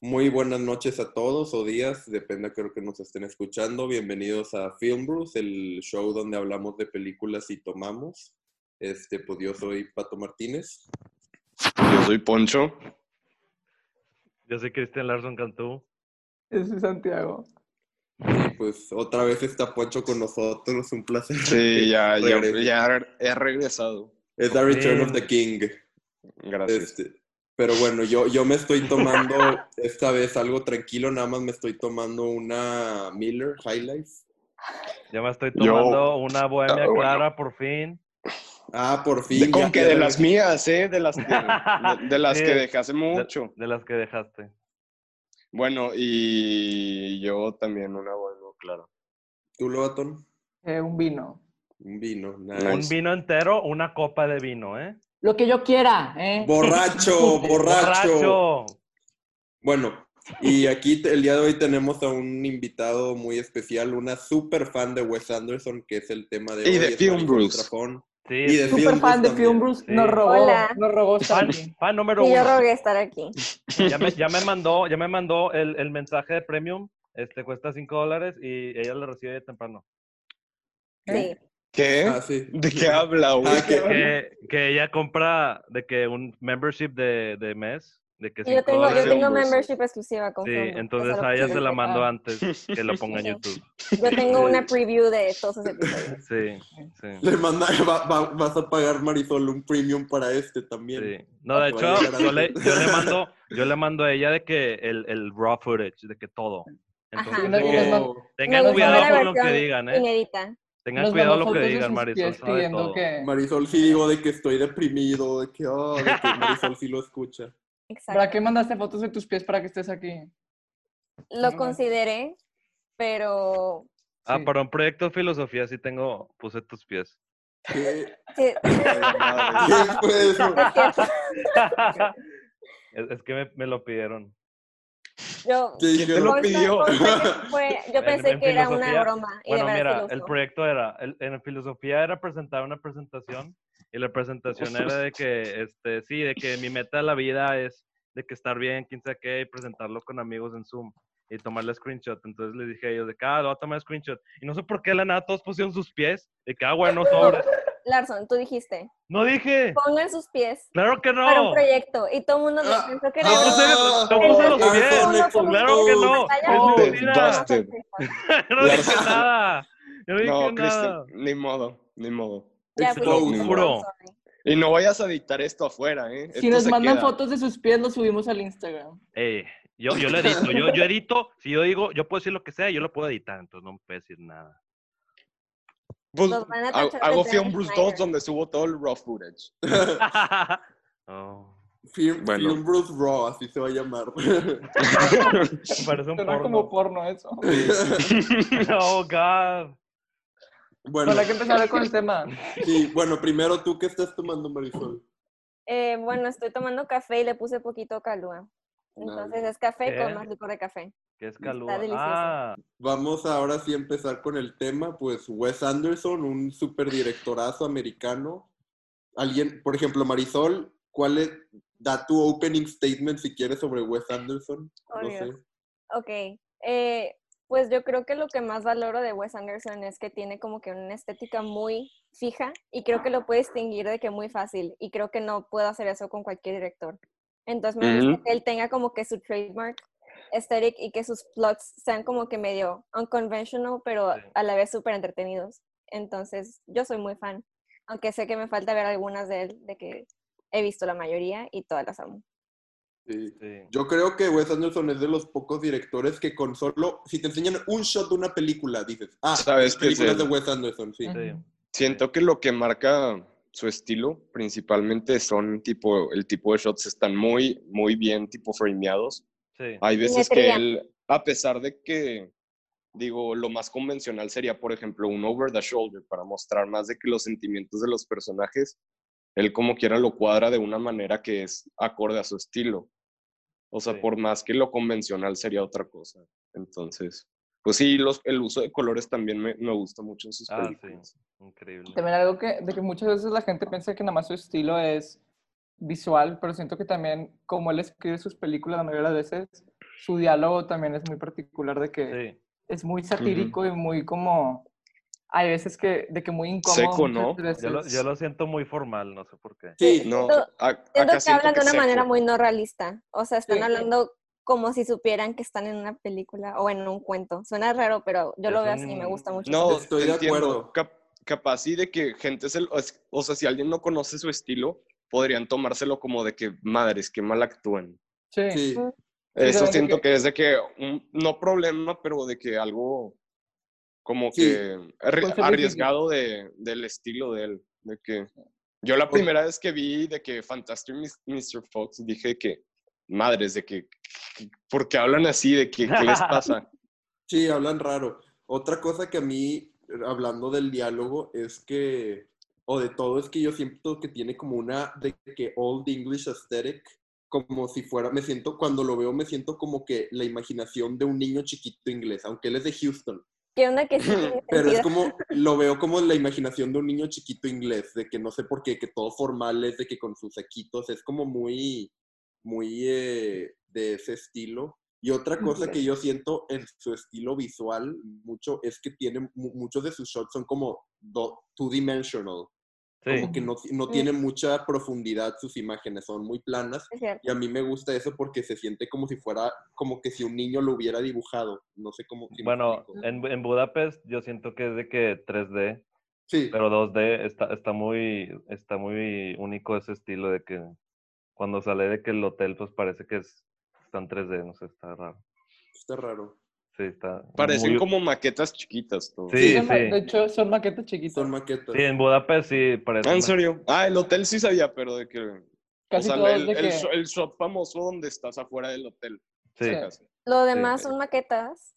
Muy buenas noches a todos o días, depende creo que nos estén escuchando. Bienvenidos a Film Brews, el show donde hablamos de películas y tomamos. Este, pues yo soy Pato Martínez. Yo soy Poncho. Yo soy Cristian Larson Cantú. Yo soy Santiago. Y pues otra vez está Poncho con nosotros, un placer. Sí, ya, ya, ya he regresado. Es The Return of the King. Gracias. Este, pero bueno, yo, yo me estoy tomando esta vez algo tranquilo, nada más me estoy tomando una Miller High Life. Ya me estoy Yo- tomando una bohemia bueno. clara por fin. Ah, por De- fin. con que de las mías, ¿eh? De las, de, de- de las Sí. que dejé hace De, mucho. de las que dejaste. Bueno, y yo también una buena, claro. ¿Tú, Lobatón? Eh, un vino. Un vino. Nice. Un vino entero, una copa de vino, ¿eh? Lo que yo quiera, ¿eh? Borracho, borracho. ¡Borracho! Bueno, y aquí el día de hoy tenemos a un invitado muy especial, una super fan de Wes Anderson, que es el tema de Y hoy. de Film Bruce. Sí, Y de. Super Film fan de Bruce Film también. Bruce. Sí. Nos robó, Hola. nos robó fan, fan número Y yo rogué estar aquí. Ya me, ya me mandó, ya me mandó el, el mensaje de premium. Este cuesta 5 dólares y ella lo recibe temprano. Sí. ¿Qué? Ah, sí. ¿De qué habla, güey? Ah, que- Que, que ella compra de que un membership de, de mes. De que Yo 5 tengo, yo tengo membership exclusiva con Sí, entonces a ella se la mando Ah. antes que lo ponga en. YouTube. Yo tengo una preview de todos esos episodios. Sí, sí. Le manda, va- va- vas a pagar Marisol un premium para este también. Sí. No, de hecho, yo le, antes. yo le mando, yo le mando a ella de que el, el raw footage, de que todo. Entonces, Ajá. de que tengan cuidado con lo que digan, ¿eh? Inédita. Tengan Nos cuidado lo que digan, Marisol pies sabe pidiendo todo. que... Marisol sí digo de que estoy deprimido, de que, oh, de que Marisol sí lo escucha. Exacto. ¿Para qué mandaste fotos de tus pies para que estés aquí? Lo consideré, pero Ah, Sí. para un proyecto de filosofía sí tengo, puse tus pies. ¿Qué, sí, ¿Qué fue eso? es cierto. es, es que me, me lo pidieron. Yo, ¿Qué ¿Quién te lo pidió? fue- yo En- pensé en que era una broma. Y Bueno, de mira, el proyecto era, el- en filosofía era presentar una presentación y la presentación era de que, este, sí, de que mi meta de la vida es de que estar bien, quién sabe qué, y presentarlo con amigos en Zoom y tomarle screenshot. Entonces les dije a ellos de que, ah, lo voy a tomar screenshot. Y no sé por qué la nada todos pusieron sus pies, de que, ah, bueno, sobre. Larson, tú dijiste, No dije, pongan sus pies claro que para un no. proyecto. Y todo el mundo Ah, pensó que era ah, los pies, mundo puso claro que no, es no, mentira. No dije nada. Yo no dije No, nada. Cristian, ni modo, ni modo. Ya, pues, Juro. Y no vayas a editar esto afuera, ¿eh? Si Esto nos mandan queda. fotos de sus pies, los subimos al Instagram. Eh, yo, yo lo edito, yo, yo edito, si yo digo, yo puedo decir lo que sea, yo lo puedo editar, entonces no me puede decir nada. Pues, hago, Film Bruce 2 Snyder. donde subo todo el raw footage. Oh, Film, Bueno. Film Bruce Raw, así se va a llamar. parece un Suena como porno. porno eso. Oh, God. bueno, Bueno, hay que empezar con el tema. sí, bueno, primero tú, ¿qué estás tomando, Marisol? Eh, bueno, estoy tomando café y le puse poquito calúa. Entonces es café ¿Qué? con más licor de café. ¿Qué es calúa? delicioso. Ah, Vamos ahora sí a empezar con el tema, pues Wes Anderson, un super directorazo americano. Alguien, por ejemplo, Marisol, ¿cuál es, da tu opening statement si quieres sobre Wes Anderson? Oh, No Dios. sé. Ok. eh, pues yo creo que lo que más valoro de Wes Anderson es que tiene como que una estética muy fija y creo que lo puede distinguir de que muy fácil y creo que no puedo hacer eso con cualquier director. Entonces me gusta que él tenga como que su trademark aesthetic y que sus plots sean como que medio unconventional pero Sí. a la vez súper entretenidos. Entonces yo soy muy fan, aunque sé que me falta ver algunas de él, de que he visto la mayoría y todas las amo. Sí. sí. Yo creo que Wes Anderson es de los pocos directores que con solo, si te enseñan un shot de una película, dices, ah, Sabes que películas de. Wes Anderson, sí. Sí. Siento que lo que marca su estilo principalmente son tipo, el tipo de shots están muy, muy bien tipo frameados. Sí. Hay veces que él, a pesar de que, digo, lo más convencional sería, por ejemplo, un over the shoulder para mostrar más de que los sentimientos de los personajes, él como quiera lo cuadra de una manera que es acorde a su estilo. O sea, Sí. por más que lo convencional sería otra cosa. Entonces, pues sí, los, el uso de colores también me, me gusta mucho en sus Ah, sí. películas. Increíble. También algo que, de que muchas veces la gente piensa que nada más su estilo es visual, pero siento que también, como él escribe sus películas la mayoría de las veces, su diálogo también es muy particular de que Sí. es muy satírico y muy como... Hay veces que, de que muy incómodo. Seco, ¿no? Yo lo, veces. yo lo siento muy formal, no sé por qué. Sí, No, Siento- a- Siento acá que siento hablan de una seco. manera muy no realista. O sea, están Sí. hablando como si supieran que están en una película o en un cuento. Suena raro, pero yo lo veo así y me gusta mucho. No, Estoy de entiendo. acuerdo. Cap- capaz sí de que gente se lo- es- o sea, si alguien no conoce su estilo, podrían tomárselo como de que madres, que mal actúan. Sí. sí. Eso siento que- que es de que un- no problema, pero de que algo como Sí. que arriesgado de, del estilo de él. De que yo la primera vez que vi de que Fantastic Mr. Fox dije que madres, de que, que- ¿por qué hablan así? De que, ¿qué les pasa? Sí, hablan raro. Otra cosa que a mí, hablando del diálogo, es que, o de todo, es que yo siento que tiene como una, de que Old English aesthetic, como si fuera, me siento, cuando lo veo, me siento como que la imaginación de un niño chiquito inglés, aunque él es de Houston, ¿Qué onda que sí pero es como, lo veo como la imaginación de un niño chiquito inglés, de que no sé por qué, que todo formal es, de que con sus saquitos, es como muy, muy eh, de ese estilo. Y otra cosa que yo siento en su estilo visual mucho es que tiene mu- muchos de sus shots son como do- two-dimensional, Sí. como que no, no tienen mucha profundidad sus imágenes, son muy planas. Y a mí me gusta eso porque se siente como si fuera, como que si un niño lo hubiera dibujado. No sé cómo. si Bueno, en, en Budapest yo siento que es de que 3D, sí, pero 2D está, está muy, está muy único ese estilo de que cuando sale de que el hotel pues parece que es, está en 3D, no sé, está raro. está raro. Sí, está Parecen muy- como maquetas chiquitas. todo. Sí, sí. De hecho, son maquetas chiquitas. Son maquetas. Sí, en Budapest sí parece. Ah, ¿en serio? Ah, el hotel sí sabía, pero de que... Casi o sea, el, de el que... sho- el shot famoso donde estás afuera del hotel. Sí. Lo demás Sí. son maquetas.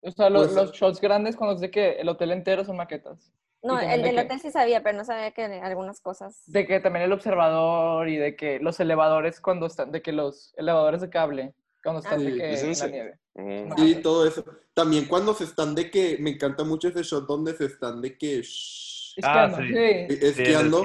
O sea, lo- Pues- los shots grandes con los de que el hotel entero son maquetas. No, el de del hotel sí sabía, pero no sabía que algunas cosas. De que también el observador y de que los elevadores cuando están, de que los elevadores de cable, cuando están Ah, de sí. que ¿Es en en la nieve. Mm. Sí, todo eso. También cuando se están de que, me encanta mucho ese shot donde se están de que shh, Ah, Esquiando, sí. esquiando.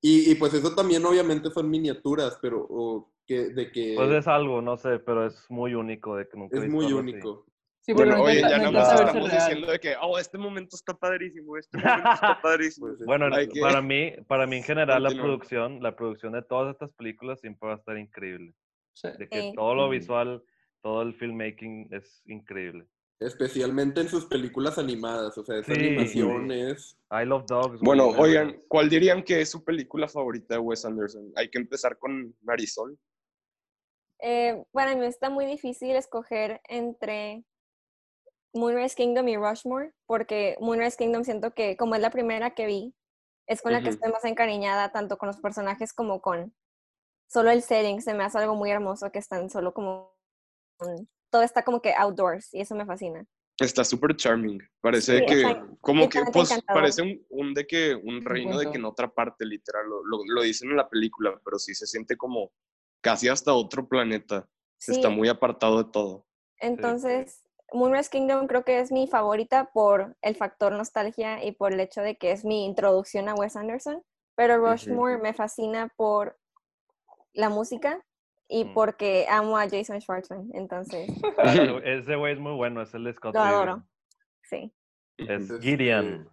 Y, y pues eso también obviamente son miniaturas, pero o que, de que Pues es algo, no sé, pero es muy único de que nunca es muy así. único. Sí, Bueno, no oye, ya no más estamos real. diciendo de que, oh, este momento está padrísimo, este momento está padrísimo. Pues, Bueno, que- para mí, para mí en general la producción, la producción de todas estas películas siempre va a estar increíble. Sí. De que Sí. todo lo Ujú. visual, todo el filmmaking es increíble. especialmente en sus películas animadas, o sea, esa Sí. animación es... I Love Dogs. Bueno, oigan. ¿cuál dirían que es su película favorita de Wes Anderson? Hay que empezar con Marisol. Eh, para mí está muy difícil escoger entre Moonrise Kingdom y Rushmore, porque Moonrise Kingdom siento que, como es la primera que vi, es con la que estoy más encariñada, tanto con los personajes como con solo el setting. Se me hace algo muy hermoso que están solo como. Todo está como que outdoors y eso me fascina. Está súper charming. Parece Sí, que, está como que, pues, encantador. parece un, un de que, un reino de que en otra parte, literal, lo, lo, lo dicen en la película, pero sí se siente como casi hasta otro planeta. Sí, Está muy apartado de todo. entonces Moonrise Kingdom creo que es mi favorita por el factor nostalgia y por el hecho de que es mi introducción a Wes Anderson, pero Rushmore me fascina por la música y Mm. porque amo a Jason Schwartzman, entonces Ah, ese- güey es muy bueno, es el de Scott lo adoro. Sí. Es Este, Gideon.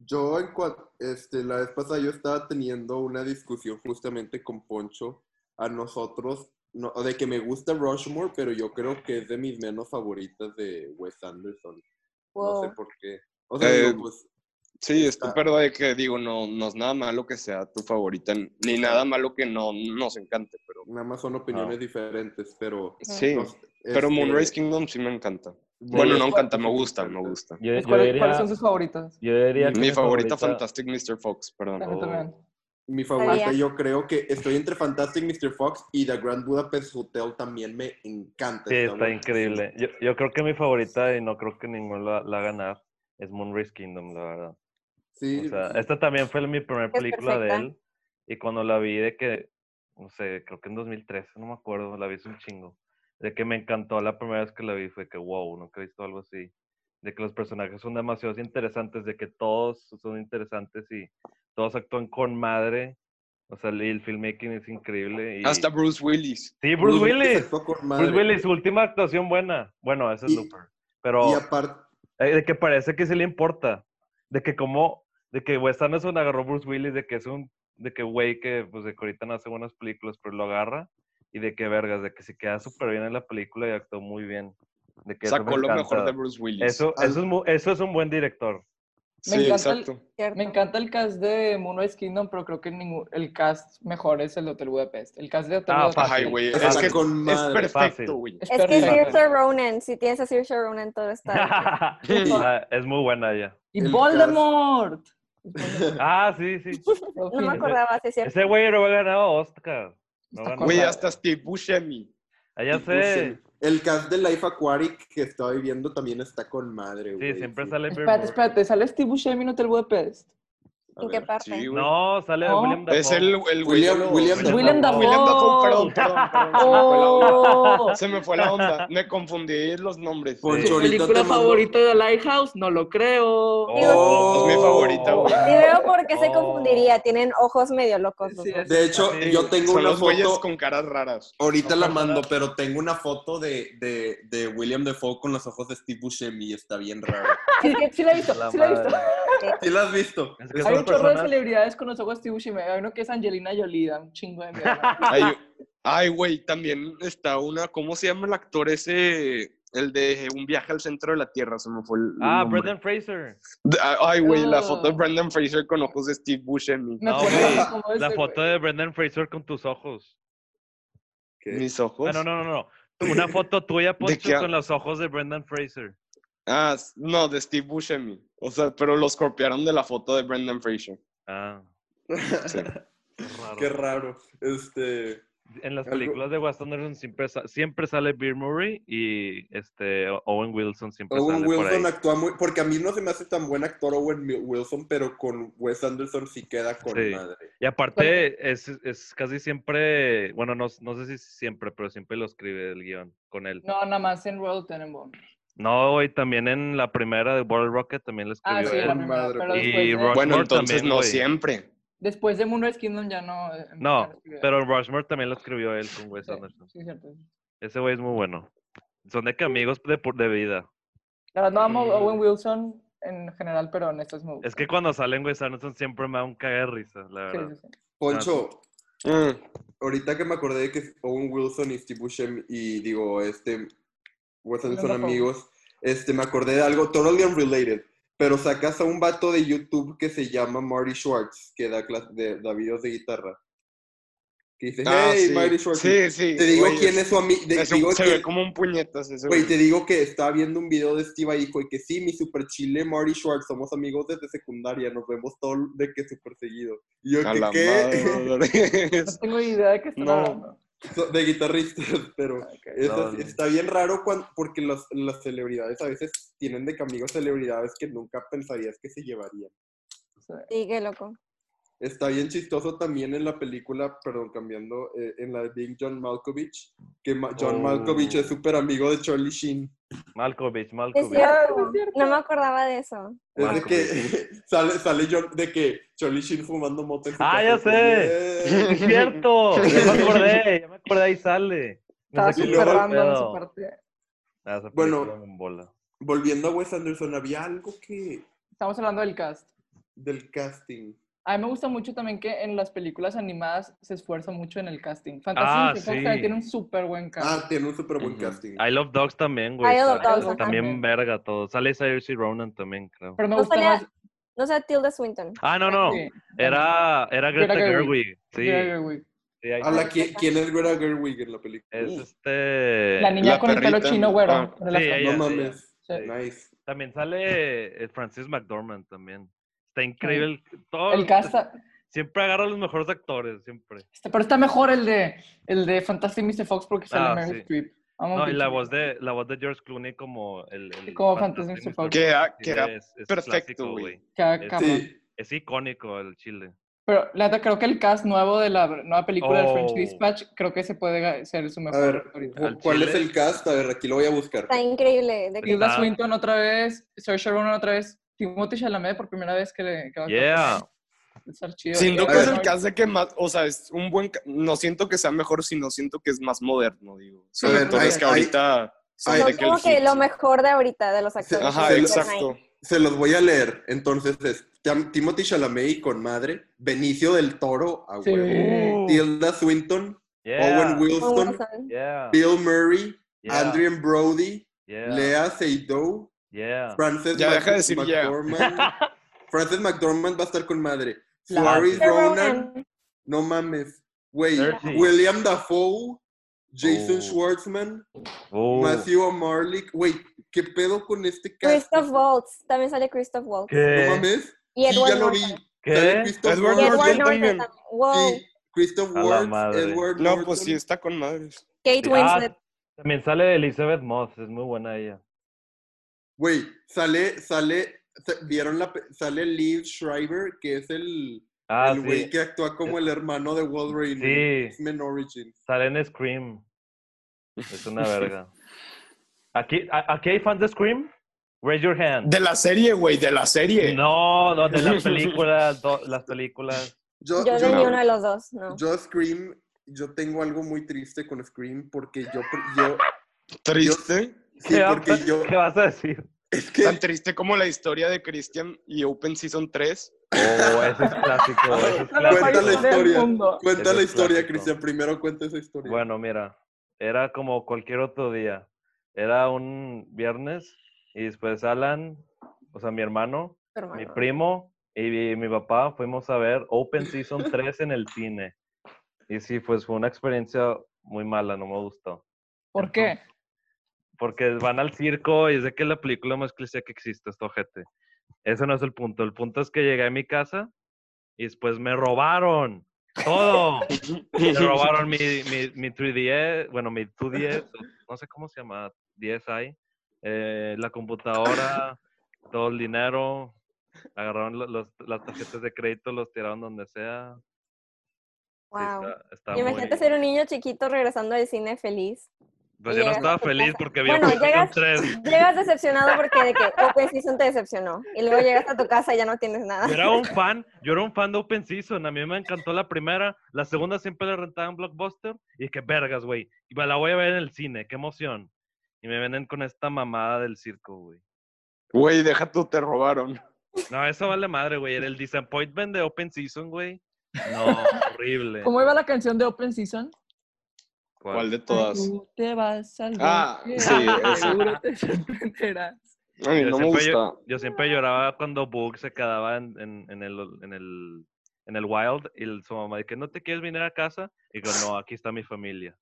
Yo, en este, la vez pasada yo estaba teniendo una discusión justamente con Poncho a nosotros, no, de que me gusta Rushmore, pero yo creo que es de mis menos favoritas de Wes Anderson. No sé por qué. O sea, Eh, digo, pues, Sí, Está- esto, pero de que digo, no, no es nada malo que sea tu favorita, ni nada malo que no nos encante, pero nada más son opiniones Ah. diferentes, pero... sí. no, Pero este, Moonrise Kingdom sí me encanta. Bueno, no me encanta, me gusta, me gusta. Yo, yo ¿cuáles, diría, cuáles son sus favoritas? yo diría que Mi favorita, Fantastic Mr. Fox, perdón. Oh. Mi favorita, yo creo que estoy entre Fantastic Mr. Fox y The Grand Budapest Hotel también me encanta. Sí, está buenísima. increíble. Yo, yo creo que mi favorita, y no creo que ninguno la, la ganar, es Moonrise Kingdom, la verdad. Sí, O sea, esta también fue mi primera Es película de él. Y cuando la vi de que, no sé, creo que en 2013, no me acuerdo, la vi hace un chingo. De que me encantó la primera vez que la vi, fue que wow, nunca he visto algo así. De que los personajes son demasiado interesantes, de que todos son interesantes y todos actúan con madre. O sea, el, el filmmaking es increíble. Y... Hasta Bruce Willis. Sí, Bruce Willis. Bruce Willis, su última actuación buena. Bueno, ese es Looper. Pero Y aparte, eh, de que parece que sí le importa. De que como, de que Wes Anderson agarró Bruce Willis, de que es un, de que güey que pues de que ahorita no hace buenas películas, pero lo agarra. Y de que vergas, de que se queda súper bien en la película y actuó muy bien. De que me Sacó lo mejor de Bruce Willis. Eso, eso, es, eso es un buen director. Me sí, encanta el- exacto. ¿cierto? Me encanta el cast de Moonrise Kingdom, pero creo que ningún, el cast mejor es el de Hotel Budapest. El cast de Hotel Ah, Budapest Ay, güey. Es que con es perfecto, güey. es Es que. Saoirse Ronan, si tienes a Saoirse Ronan, todo está... Ah, es muy buena ella. ¡Y El Voldemort! Ah, sí, sí. No me acordaba, sí cierto. Ese güey lo ha ganado Oscar. No ganó. Güey, hasta Steve Buscemi. Ah, ya sé. El cast de Life Aquatic que estaba viendo también está con madre, güey. Sí, siempre sale Bill Espérate, espérate, ¿sale Steve Buscemi en Hotel Budapest? A ¿En qué parte? Sí. No, sale No. William Dafoe. Es el, el William- William Dafoe. William Dafoe. William Dafoe, perdón, perdón, perdón. Se me fue la onda. ¡Oh! Se me fue la onda. Me confundí los nombres. Poncho, Sí. ¿Película favorita de Lighthouse? No lo creo. Oh. Es mi favorita, güey. Y veo por qué se Oh. confundiría, tienen ojos medio locos. Sí, De hecho, Sí. yo tengo Son una los foto. con caras raras. Ahorita No la mando, nada. pero tengo una foto de, de, de William Defoe con los ojos de Steve Buscemi y está bien raro. Sí, sí la he visto, La sí la he visto. ¿Sí la has visto? Es que Hay un chorro de celebridades con los ojos de Steve Buscemi. Hay uno que es Angelina Jolie, da un chingo de mierda. Ay, güey, también está una. ¿Cómo se llama el actor ese? El de Un viaje al centro de la Tierra, se me fue el. Ah, nombre. Brendan Fraser. Ay, güey, la foto de Brendan Fraser con ojos de Steve Buscemi. No, como La foto de Brendan Fraser con tus ojos. ¿Qué? Mis ojos. Ah, no, no, no, no. Una foto tuya, Poncho, con los ojos de Brendan Fraser. Ah, no, de Steve Buscemi. O sea, pero los copiaron de la foto de Brendan Fraser. Ah, Sí. raro. Qué raro. Este. En las Algo- películas de Wes Anderson siempre, sa- siempre sale Bill Murray y este Owen Wilson siempre Owen sale por Wilson ahí. actúa muy. Porque a mí no se me hace tan buen actor Owen Wilson, pero con Wes Anderson sí queda con Sí. madre. Y aparte es, es casi siempre, bueno, no, no sé si siempre, pero siempre lo escribe el guion con él. No, nada más en Royal Tenenbaum. No, y también en la primera de World Rocket también lo Ah, escribió sí, él. madre, pero pues. Y de, Bueno, entonces también, no güey. siempre. después de Moonrise Kingdom ya no. eh, No, pero en Rushmore también lo escribió él con Wes Sí, Anderson. sí, cierto. Ese güey es muy bueno. Son de que amigos de, por- de vida. La verdad no amo a Y- Owen Wilson en general, pero en me gusta. Es que cuando salen Wes Anderson siempre me da un cague de risa, la Sí, verdad. sí, sí. Poncho, Mm. ahorita que me acordé de que Owen Wilson y Steve Buscemi y digo, este, Wes Anderson son amigos, este, me acordé de algo totally unrelated, pero sacas a un vato de YouTube que se llama Marty Schwartz, que da, de, da videos de guitarra. Que dice, Ah, hey, sí. Marty Schwartz. Sí, sí. Te digo güey, quién es su amigo. se que- ve como un puñetas ese Güey, güey. te digo que estaba viendo un video de Steve ahí, y que sí, mi super chile Marty Schwartz, somos amigos desde secundaria, nos vemos todo de que súper seguido. Y yo, A que qué? madre. No tengo idea de qué están No. hablando. De guitarristas, pero No, no. está bien raro cuan- porque los- las celebridades a veces tienen de que amigos celebridades que nunca pensarías que se llevarían. Sí, qué loco. Está bien chistoso también en la película, perdón, cambiando, eh, en la de Big John Malkovich, que Ma- John Oh. Malkovich es súper amigo de Charlie Sheen. Malkovich, Malkovich. es cierto. No me acordaba de eso. Es de que sale, sale John, de que Charlie Sheen fumando en su Ah, ya sé. "Yeah". Es cierto, ya me acordé, ya me acordé, ahí sale. Estaba súper random parte. Ah, Bueno. Volviendo a Wes Anderson, había algo que Estamos hablando del cast. del casting. A mí me gusta mucho también que en las películas animadas se escuerza mucho en el casting. Fantasy Ah, sí. también tiene un súper buen cast. Ah, tiene un súper buen casting. I Love Dogs también, güey. I Love Dogs, ajá. También verga todo. Sale Saoirse Ronan también, creo. Pero me No gusta salía- más. No sé, Tilda Swinton. Ah, no, no. sí, Era, era Greta Greta Gerwig. Gerwig. Sí. Greta Gerwig. sí, la que- ¿Quién es Greta Gerwig en la película? Es este. La niña la con el pelo chino güero. ah, sí, ella. no mames. Sí. Nice. También sale eh, Francis McDormand también. Está increíble. Todo, El cast, está- Siempre agarra a los mejores actores, siempre. está- pero está mejor el de, el de Fantastic Mr. Fox porque sale Ah, Meryl sí. Streep. No, y la voz de la voz de George Clooney como el, el Como Fantastic Mr. Fox. Que era- Sí, que era es- es perfecto, güey. Queda es-. Es icónico el chile. Pero la neta, creo que el cast nuevo de la nueva película de French Oh. Dispatch, creo que ese puede ser su A mejor ver. ¿cu- Al ¿cuál es el cast? A ver, aquí lo voy a buscar. Está increíble. Ah. Swinton otra vez, Saoirse Ronan otra vez, Timothy Chalamet por primera vez que le que va a actuar Yeah. Estar chido. Siento que es el que hace que más, o sea, es un buen, no siento que sea mejor, sino siento que es más moderno, digo. Sobre ver, todo hay- es que ahorita que el como que lo mejor de ahorita, de los actores. Ajá, exacto. Se los voy a leer. Entonces es Tim- Timothy Chalamet con madre, Benicio del Toro, a Sí. huevo, Tilda Swinton, yeah, Owen Wilson, Wilson. Yeah. Bill Murray, yeah, Adrian Brody, yeah, Lea Seydoux, Yeah. Frances Ya Mac- deja de decir ya. McDormand. Frances McDormand va a estar con madre. Pero, Ronan, Ronan, no mames. Güey. William Dafoe, Jason Oh. Schwartzman, Uh, Matthew O'Marlick. Güey, ¿qué pedo con este cast? Christoph Waltz. También sale Christoph Waltz. No mames. Y Sí, Edward ya lo vi. Norton. ¿Qué? Sale Christoph Edward Norton Norton también. también. Wow. Sí, Christoph A la Waltz. Edward No, Norton. pues sí, está con madres. Kate Ah, Winslet. También sale Elizabeth Moss, es muy buena ella. Güey, sale, sale, sa- ¿vieron la, sale Liv Schreiber, que es el, Ah, el güey sí. que actúa como el hermano de Wolverine Sí. X-Men Origins. Sale en Scream. Es una verga. Aquí, a- aquí hay fans de Scream. Raise your hand. De la serie, güey, de la serie. No, no, de las películas, do- las películas. Yo, Yo de yo- ni uno de los dos, no. yo Scream, yo tengo algo muy triste con Scream porque yo, yo Triste. Sí, ¿Qué, porque vas, yo, ¿Qué vas a decir? es que, Tan triste como la historia de Christian y Open Season 3. Oh, ese es clásico, ese es la Cuenta clásico. la historia cuenta Ese la historia, clásico. Cristian, primero cuenta esa historia. Bueno, mira, era como cualquier otro día. Era un viernes y después Alan, o sea, mi hermano, mi primo y mi, mi papá fuimos a ver Open Season 3 en el cine. Y sí, pues fue una experiencia muy mala, no me gustó. ¿Por qué? Porque van al circo y es de que es la película más cliché que existe, esto, ojete. Ese no es el punto. El punto es que llegué a mi casa y después me robaron todo. Me robaron mi, mi, mi 3DS, bueno, mi 2DS, no sé cómo se llama, DSi, eh, la computadora, todo el dinero, agarraron lo- los, las tarjetas de crédito, los tiraron donde sea. Sí, Wow. está- está Imagínate muy- ser un niño chiquito regresando del cine feliz. Pues yo no estaba feliz porque vi Bueno, llegas- 3. Llegas decepcionado porque de que Open Season te decepcionó. Y luego llegas a tu casa y ya no tienes nada. Yo era un fan, yo era un fan de Open Season. A mí me encantó la primera, la segunda siempre la rentaba en Blockbuster. Y que vergas, güey. Y me la voy a ver en el cine, qué emoción. Y me venden con esta mamada del circo, güey. Güey, deja tú, te robaron. No, eso vale madre, güey. Era el disappointment de Open Season, güey. No, horrible. ¿Cómo iba la canción de Open Season? ¿Cuál de todas? Tú te vas al Ah, sí, seguro te sorprenderás. A mí Yo no me siempre, gusta. yo siempre lloraba cuando Boog se quedaba en, en, en el, en, el, en el Wild y el- su mamá dice, ¿no te quieres venir a casa? Y digo, no, aquí está mi familia.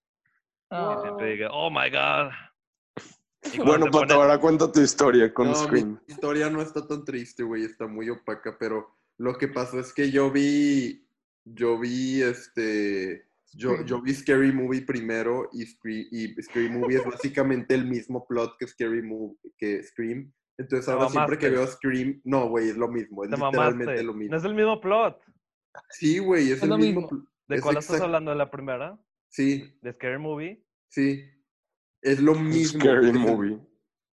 Y Ah, siempre digo, oh my God. Bueno, Pato, pone- ahora cuenta tu historia con No, Scream. mi historia no está tan triste, güey, está muy opaca, pero lo que pasó es que yo vi, yo vi, este, yo, yo vi Scary Movie primero y, y Scary Movie es básicamente el mismo plot que Scary Movie, que Scream. Entonces ahora siempre que veo Scream, no, güey, es lo mismo, es Te literalmente mamaste. lo No mismo. es el mismo plot. Sí, güey, es, Es el lo mismo. mismo. ¿De es cuál estás hablando? ¿De la primera? Sí, ¿De Scary Movie? sí. Es lo mismo. Scary es Movie.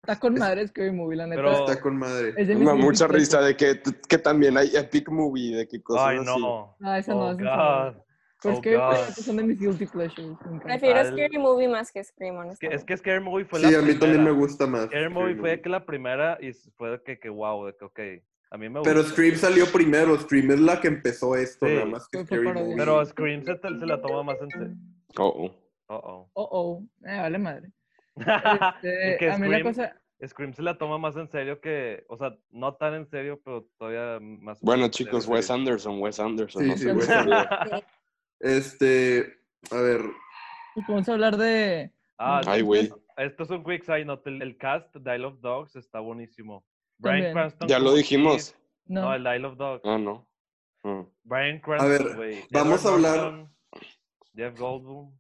está con madre Scary Movie, la neta. Pero- Está con madre. Es de Me da mis mucha risa de que, que también hay Epic Movie, de que cosas Ay, así. no. Ah, esa no, oh, no. God. Pero Oh, Scary God. Movie son de mis guilty pleasures. Prefiero Al- Scary Movie más que Scream, Es que, honestamente. es que Scary Movie fue Sí, la a mí también me primera. gusta más. Scary Movie fue que la primera y fue de que, que wow, de que ok. A mí me Pero gusta. Scream salió primero, Scream es la que empezó esto, Sí. nada más que Scary. Movie. Pero Scream se, te- se la toma más en serio. Oh, oh. Oh, Oh, oh. Eh, vale madre. oh. Este, Es que a mí la Scream- cosa... Scream se la toma más en serio que, o sea, no tan en serio, pero todavía más. Bueno, chicos. Wes Anderson, Wes Anderson. Sí, no sí, sé. Wes Sí. Este, a ver, pues, Vamos a hablar de... Ah, Ay, güey. Esto es un quick side note. El, el cast de Isle of Dogs está buenísimo. Brian. Cranston. Ya lo dijimos. No, No, el Isle of Dogs. Ah, no. Mm. Brian ver, Cranston, güey. vamos Edward a hablar- Norton, Jeff Goldblum.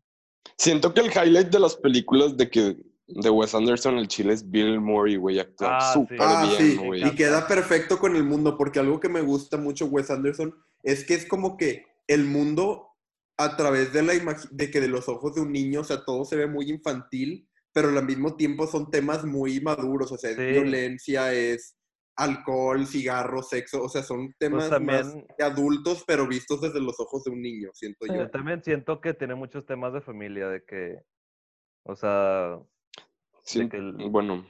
Siento que el highlight de las películas de que de Wes Anderson el chile es Bill Murray, güey, actúa Ah, súper sí. ah, sí, bien, güey. y queda perfecto con el mundo, porque algo que me gusta mucho Wes Anderson es que es como que el mundo a través de la imagi- de que de los ojos de un niño, o sea, todo se ve muy infantil, pero al mismo tiempo son temas muy maduros, o sea, es Sí. violencia, es alcohol, cigarro, sexo, o sea, son temas Pues también- más de adultos, pero vistos desde los ojos de un niño, siento yo. Yo también siento que tiene muchos temas de familia, de que, o sea, Sí, que el- Bueno,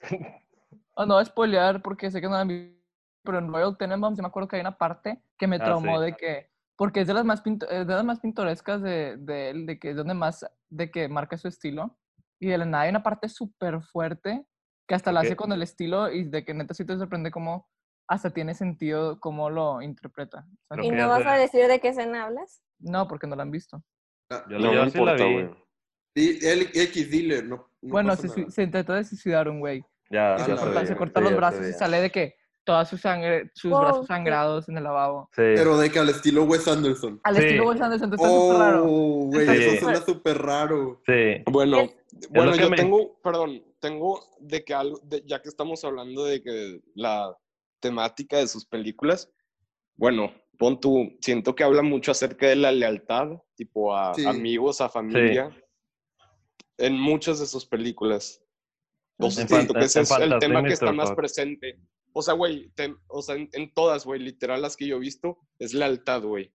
Oh, no voy a spoilear porque sé que no la han visto, pero en Royal Tenenbaums yo me acuerdo que hay una parte que me Ah, traumó sí. de que, porque es de las más, pinto- de las más pintorescas de, de él, de que es donde más, de que marca su estilo. Y de la nada hay una parte súper fuerte que hasta la hace con el estilo y de que neta sí te sorprende cómo hasta tiene sentido cómo lo interpreta. ¿Y no vas a decir de qué escena hablas? No, porque no la han visto. Ah, Yo, no yo me sí la importa, vi. güey. Sí, el X, dile, no, no bueno, se, se intentó de suicidar un güey. Ya, se, ya corta, se corta los ya brazos y sale de que toda su sangre, sus Wow, brazos sangrados en el lavabo. Sí. Pero de que al estilo Wes Anderson. Al Sí. estilo Wes Anderson, está súper raro. Oh, güey, Sí. eso suena súper raro. Sí. Bueno, Es- bueno, yo me- tengo, perdón, tengo de que algo, de- ya que estamos hablando de que la temática de sus películas, bueno, pon tú, siento que habla mucho acerca de la lealtad, tipo a Sí. amigos, a familia, en muchas de sus películas. O sea, En siento que ese es el tema que está más presente. O sea, güey, te- o sea, en, en todas, güey, literal las que yo he visto, es lealtad, güey.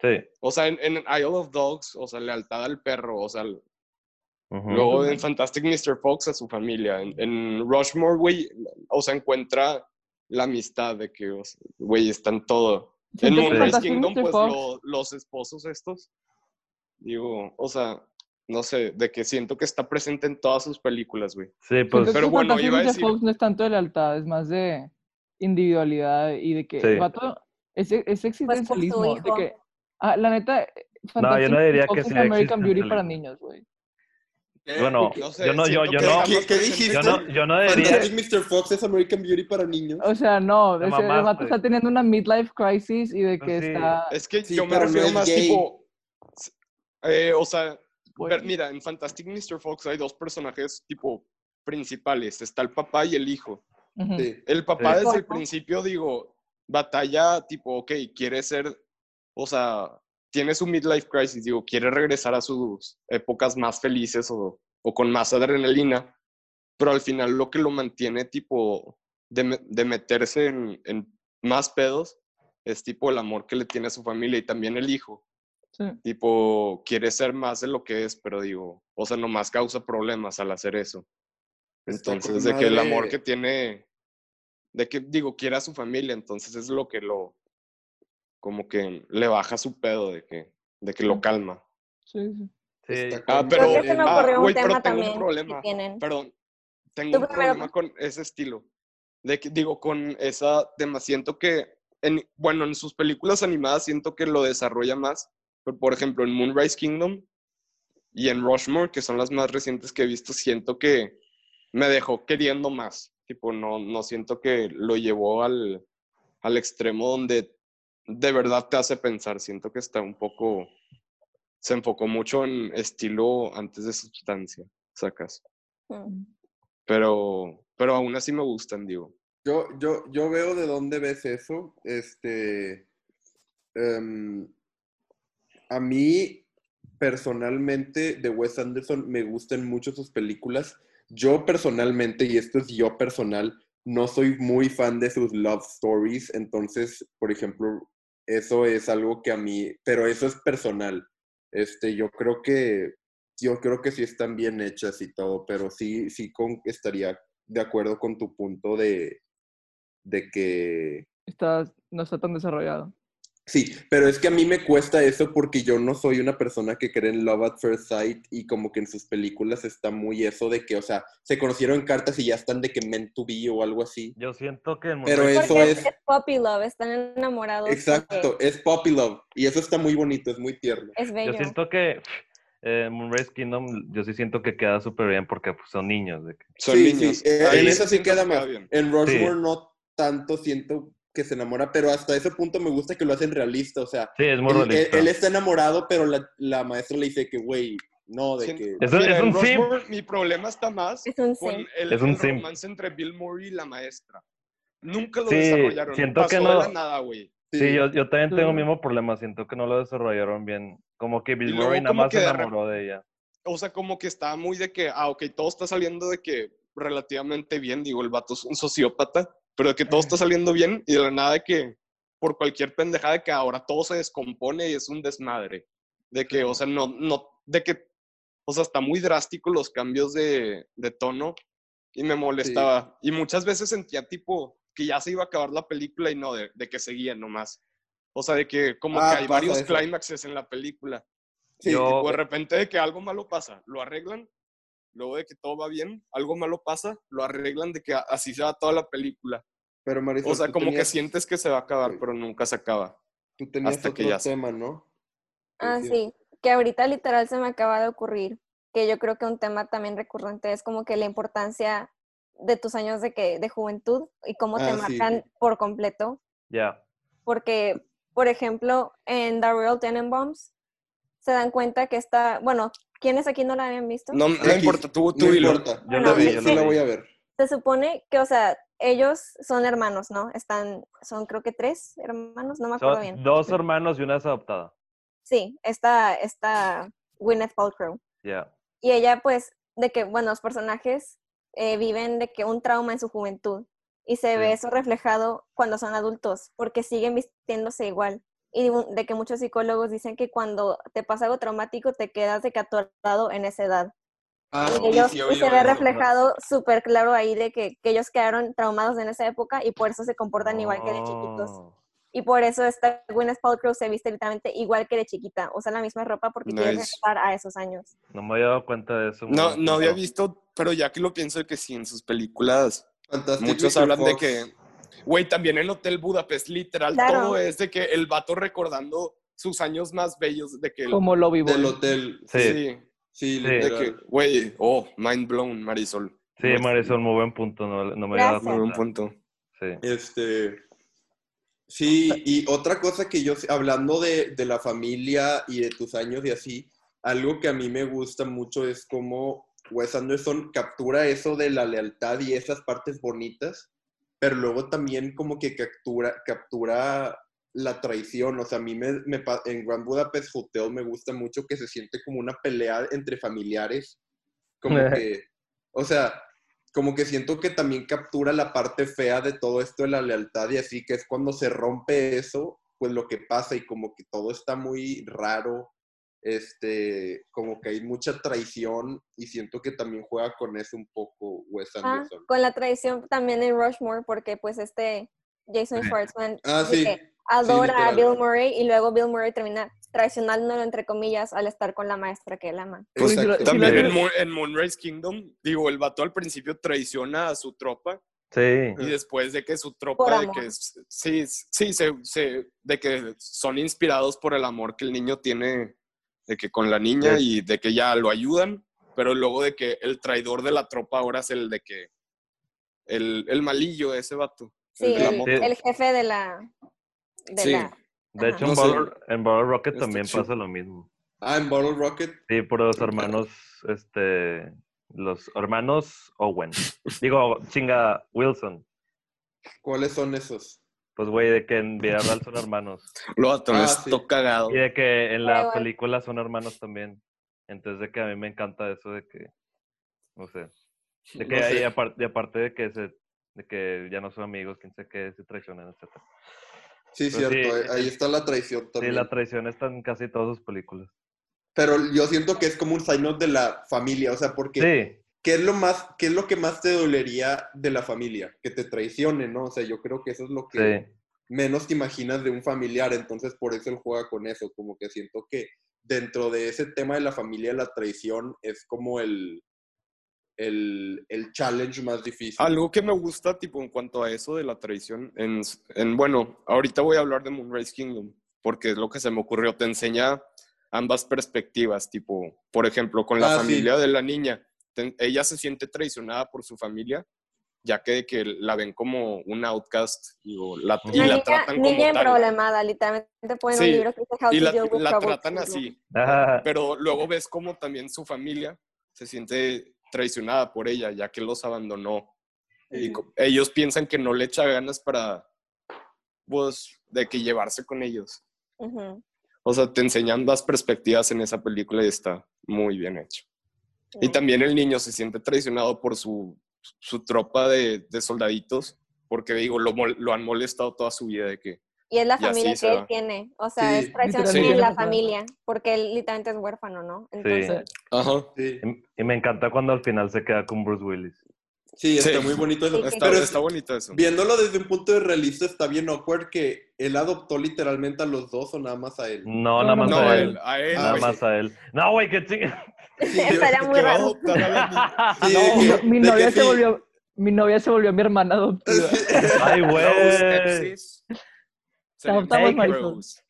Sí. O sea, en, en Isle of Dogs, o sea, lealtad al perro, o sea, ujú. Luego en Fantastic Mr. Fox a su familia. En, en Rushmore, güey, o sea, encuentra la amistad de que, o sea, güey, están todo. En Moonrise Kingdom, Mr. pues lo- los esposos estos, digo, o sea, no sé, de que siento que está presente en todas sus películas, güey. Sí, pues. que Pero bueno, iba a decir- Fox no es tanto de lealtad, es más de individualidad y de que Sí. el vato es, es Pues, existencialismo. de que, ah, la neta, yo Fantastic no Mr. diría Fox que es sea American Beauty para niños, güey. Bueno, No sé, yo no, yo, yo que no, ¿Qué- dijiste? yo no, yo no diría. Mr. Fox es American Beauty para niños. O sea, no, ese, el vato está teniendo una midlife crisis y de que Pues sí. está... Es que Sí, yo me no refiero más gay. tipo, eh, o sea, güey, Ver, mira, en Fantastic Mr. Fox hay dos personajes tipo principales. Está el papá y el hijo. Sí. El papá Sí. desde el principio, digo, batalla tipo, ok, quiere ser, o sea, tiene su midlife crisis, digo, quiere regresar a sus épocas más felices o, o con más adrenalina, pero al final lo que lo mantiene tipo de, de meterse en, en más pedos es tipo el amor que le tiene a su familia y también el hijo. Sí. Tipo, quiere ser más de lo que es, pero digo, o sea, nomás causa problemas al hacer eso. Entonces, de que el amor que tiene, de que, digo, quiere a su familia, entonces es lo que lo, como que le baja su pedo, de que, de que lo calma. Sí, sí. Ah, pero, Creo que se me madre. ah, pero tengo también un que problema, tienen. perdón, tengo un problema con ese estilo. De que, digo, con esa tema, siento que, en, bueno, en sus películas animadas siento que lo desarrolla más. Pero, por ejemplo, en Moonrise Kingdom y en Rushmore, que son las más recientes que he visto, siento que me dejó queriendo más. Tipo, no, no siento que lo llevó al, al extremo donde de verdad te hace pensar. Siento que está un poco, se enfocó mucho en estilo antes de sustancia, sacas. Mm. Pero, pero aún así me gustan, digo. Yo, yo, yo veo de dónde ves eso. Este, em, a mí, personalmente, de Wes Anderson me gustan mucho sus películas. Yo personalmente, y esto es yo personal, no soy muy fan de sus love stories. Entonces, por ejemplo, eso es algo que a mí, pero eso es personal. Este, yo creo que, yo creo que sí están bien hechas y todo, pero sí, sí con, estaría de acuerdo con tu punto de, de que Está, no está tan desarrollado. Sí, pero es que a mí me cuesta eso porque yo no soy una persona que cree en Love at First Sight y como que en sus películas está muy eso de que, o sea, se conocieron en cartas y ya están de que meant to be o algo así. Yo siento que en Pero eso Porque es- es puppy love, están enamorados. porque Exacto, es Poppy Love y eso está muy bonito, es muy tierno. Es bello. yo siento que eh, Moonrise Kingdom, yo sí siento que queda súper bien porque pues, son niños. De que, Son sí, niños. sí, eh, en eso sí queda más. bien. En Rushmore Sí. no tanto siento que se enamora, pero hasta ese punto me gusta que lo hacen realista, o sea, sí, es muy él, él- realista. él está enamorado, pero la, la maestra le dice que, güey, no, de Siento- que... Eso- Mira, es un simp. Rushmore, Mi problema está más Es un con sim. el, Es un el simp. romance entre Bill Murray y la maestra. Nunca lo Sí, desarrollaron. siento Pasó que de no. la nada, güey. Sí, yo, yo también tengo el Sí. mismo problema. Siento que no lo desarrollaron bien. Como que Bill luego Murray nada más se de enamoró de ella. O sea, como que está muy de que, ah, ok, todo está saliendo de que relativamente bien. Digo, el vato es un sociópata. Pero de que todo está saliendo bien y de la nada de que por cualquier pendejada de que ahora todo se descompone y es un desmadre. De que, o sea, no, no, de que, o sea, está muy drástico los cambios de, de tono y me molestaba. Y muchas veces sentía tipo que ya se iba a acabar la película y no, de, de que seguía nomás. O sea, de que como Ah, que hay pasa varios eso. clímaxes en la película. Sí, Yo- Tipo, de repente de que algo malo pasa, lo arreglan, luego de que todo va bien, algo malo pasa, lo arreglan de que así se va toda la película. pero Marisol, O sea, como que sientes que se va a acabar, Sí. pero nunca se acaba. Tú tenías hasta que otro ya se- tema, ¿no? Ah, sí, que ahorita literal se me acaba de ocurrir, que yo creo que un tema también recurrente es como que la importancia de tus años de, que, de juventud y cómo te Ah, sí. marcan por completo. Ya. Porque, por ejemplo, en The Real Tenenbaums se dan cuenta que está, bueno, ¿quiénes aquí no la habían visto? No, no X, importa, tú, tú no importa. Yo Bueno, la vi, sí, yo sí la voy a ver. Se supone que, o sea, ellos son hermanos, ¿no? Están, son creo que tres hermanos, no me acuerdo Son bien. dos hermanos y una es adoptada. Sí, está, está Gwyneth Paltrow. Ya. Y ella, pues, de que, bueno, los personajes eh, viven de que un trauma en su juventud. Y se ve eso reflejado cuando son adultos, porque siguen vistiéndose igual. Y de que muchos psicólogos dicen que cuando te pasa algo traumático, te quedas de que atorado en esa edad. Ah, y, ellos, sí, y se ve reflejado súper claro ahí de que, que ellos quedaron traumados en esa época y por eso se comportan igual que de chiquitos. Oh. Y por eso esta Gwyneth Paltrow se viste literalmente igual que de chiquita. Usa la misma ropa porque quiere Nice. regresar a esos años. No me había dado cuenta de eso. No, no había visto, pero ya que lo pienso de que sí, en sus películas, Fantastic muchos hablan de Fox. que, güey, también en Hotel Budapest, literal, Claro. todo es de que el vato recordando sus años más bellos, de que... el- Como lo vivo. Del hotel. Sí. sí, Sí, Sí. de que, güey, oh, mind blown, Marisol. Sí, Marisol, muy buen punto. No, no me había. Muy buen cuenta. punto. Sí. Este. Sí, y otra cosa que yo, hablando de, de la familia y de tus años y así, algo que a mí me gusta mucho es cómo Wes Anderson captura eso de la lealtad y esas partes bonitas, pero luego también como que captura, captura la traición. O sea, a mí me, me en Grand Budapest Hotel me gusta mucho que se siente como una pelea entre familiares. Como que, o sea, como que siento que también captura la parte fea de todo esto de la lealtad y así, que es cuando se rompe eso, pues lo que pasa y como que todo está muy raro, este, como que hay mucha traición y siento que también juega con eso un poco Wes Ah, Anderson. con la tradición también en Rushmore, porque pues este Jason. Schwartzman Ah, sí. adora a. Bill Murray y luego Bill Murray termina traicionándolo entre comillas al estar con la maestra que él ama. Pues, También en, Moon- en Moonrise Kingdom, digo, el vato al principio traiciona a su tropa Sí. y después de que su tropa, de que sí, sí, se, se- de que son inspirados por el amor que el niño tiene de que con la niña Sí. y de que ya lo ayudan, pero luego de que el traidor de la tropa ahora es el de que el, el malillo ese vato. Sí, el de la el, moto. el jefe de la... De Sí. la De hecho, No en. Bottle, en Bottle Rocket Está también pasa lo mismo. Ah, en Bottle Rocket. Sí, por los hermanos, este, los hermanos Owen. Digo, chinga, Wilson. ¿Cuáles son esos? Pues, güey, de que en vida real son hermanos. Lo vato Ah, esto sí. cagado. Y de que en la película son hermanos también. Entonces, de que a mí me encanta eso de que, no sé. De que No sé. y aparte, y aparte de que se, de que ya no son amigos, quién sabe qué, se traicionan, etc. Sí, cierto. sí, eh, ahí es- está la traición Sí, también. la traición está en casi todas sus películas. Pero yo siento que es como un signo de la familia, o sea, porque Sí, ¿qué es lo más, qué es lo que más te dolería de la familia? Que te traicione, ¿no? O sea, yo creo que eso es lo que sí. menos te imaginas de un familiar, entonces por eso él juega con eso, como que siento que dentro de ese tema de la familia, la traición es como el, el, el challenge más difícil. Algo que me gusta, tipo, en cuanto a eso de la traición, en, en, bueno, ahorita voy a hablar de Moonrise Kingdom, porque es lo que se me ocurrió, te enseña ambas perspectivas, tipo, por ejemplo, con la Ah, sí. familia de la niña, ella se siente traicionada por su familia, ya que, de que la ven como un outcast digo, la, y la niña, tratan niña como tal. emproblemada, literalmente ponen Sí, un libro que dice How Y la, la tratan así, Ah, pero luego ves como también su familia se siente traicionada por ella, ya que los abandonó. Y ellos piensan que no le echa ganas para, pues, de que llevarse con ellos. Ujú. O sea, te enseñan las perspectivas en esa película y está muy bien hecho. Y también el niño se siente traicionado por su, su tropa de, de soldaditos porque digo, lo, mol- lo han molestado toda su vida de que Y es la Y familia que él va. tiene. O sea, Sí. es traición Sí. en la familia, porque él literalmente es huérfano, ¿no? Entonces, Ajá. Sí, Y, y me encanta cuando al final se queda con Bruce Willis. Sí, está Sí. muy bonito eso. Sí, Está, Pero es- está bonito eso. viéndolo desde un punto de realista está bien awkward que él adoptó literalmente a los dos o nada más a él. No, No, nada más no, a él. a él, Nada güey. más a él. No, güey, que chinga. Sí, estaría muy raro. mi novia se sí. volvió, mi novia se volvió mi hermana adoptiva. Ay, güey. Hey.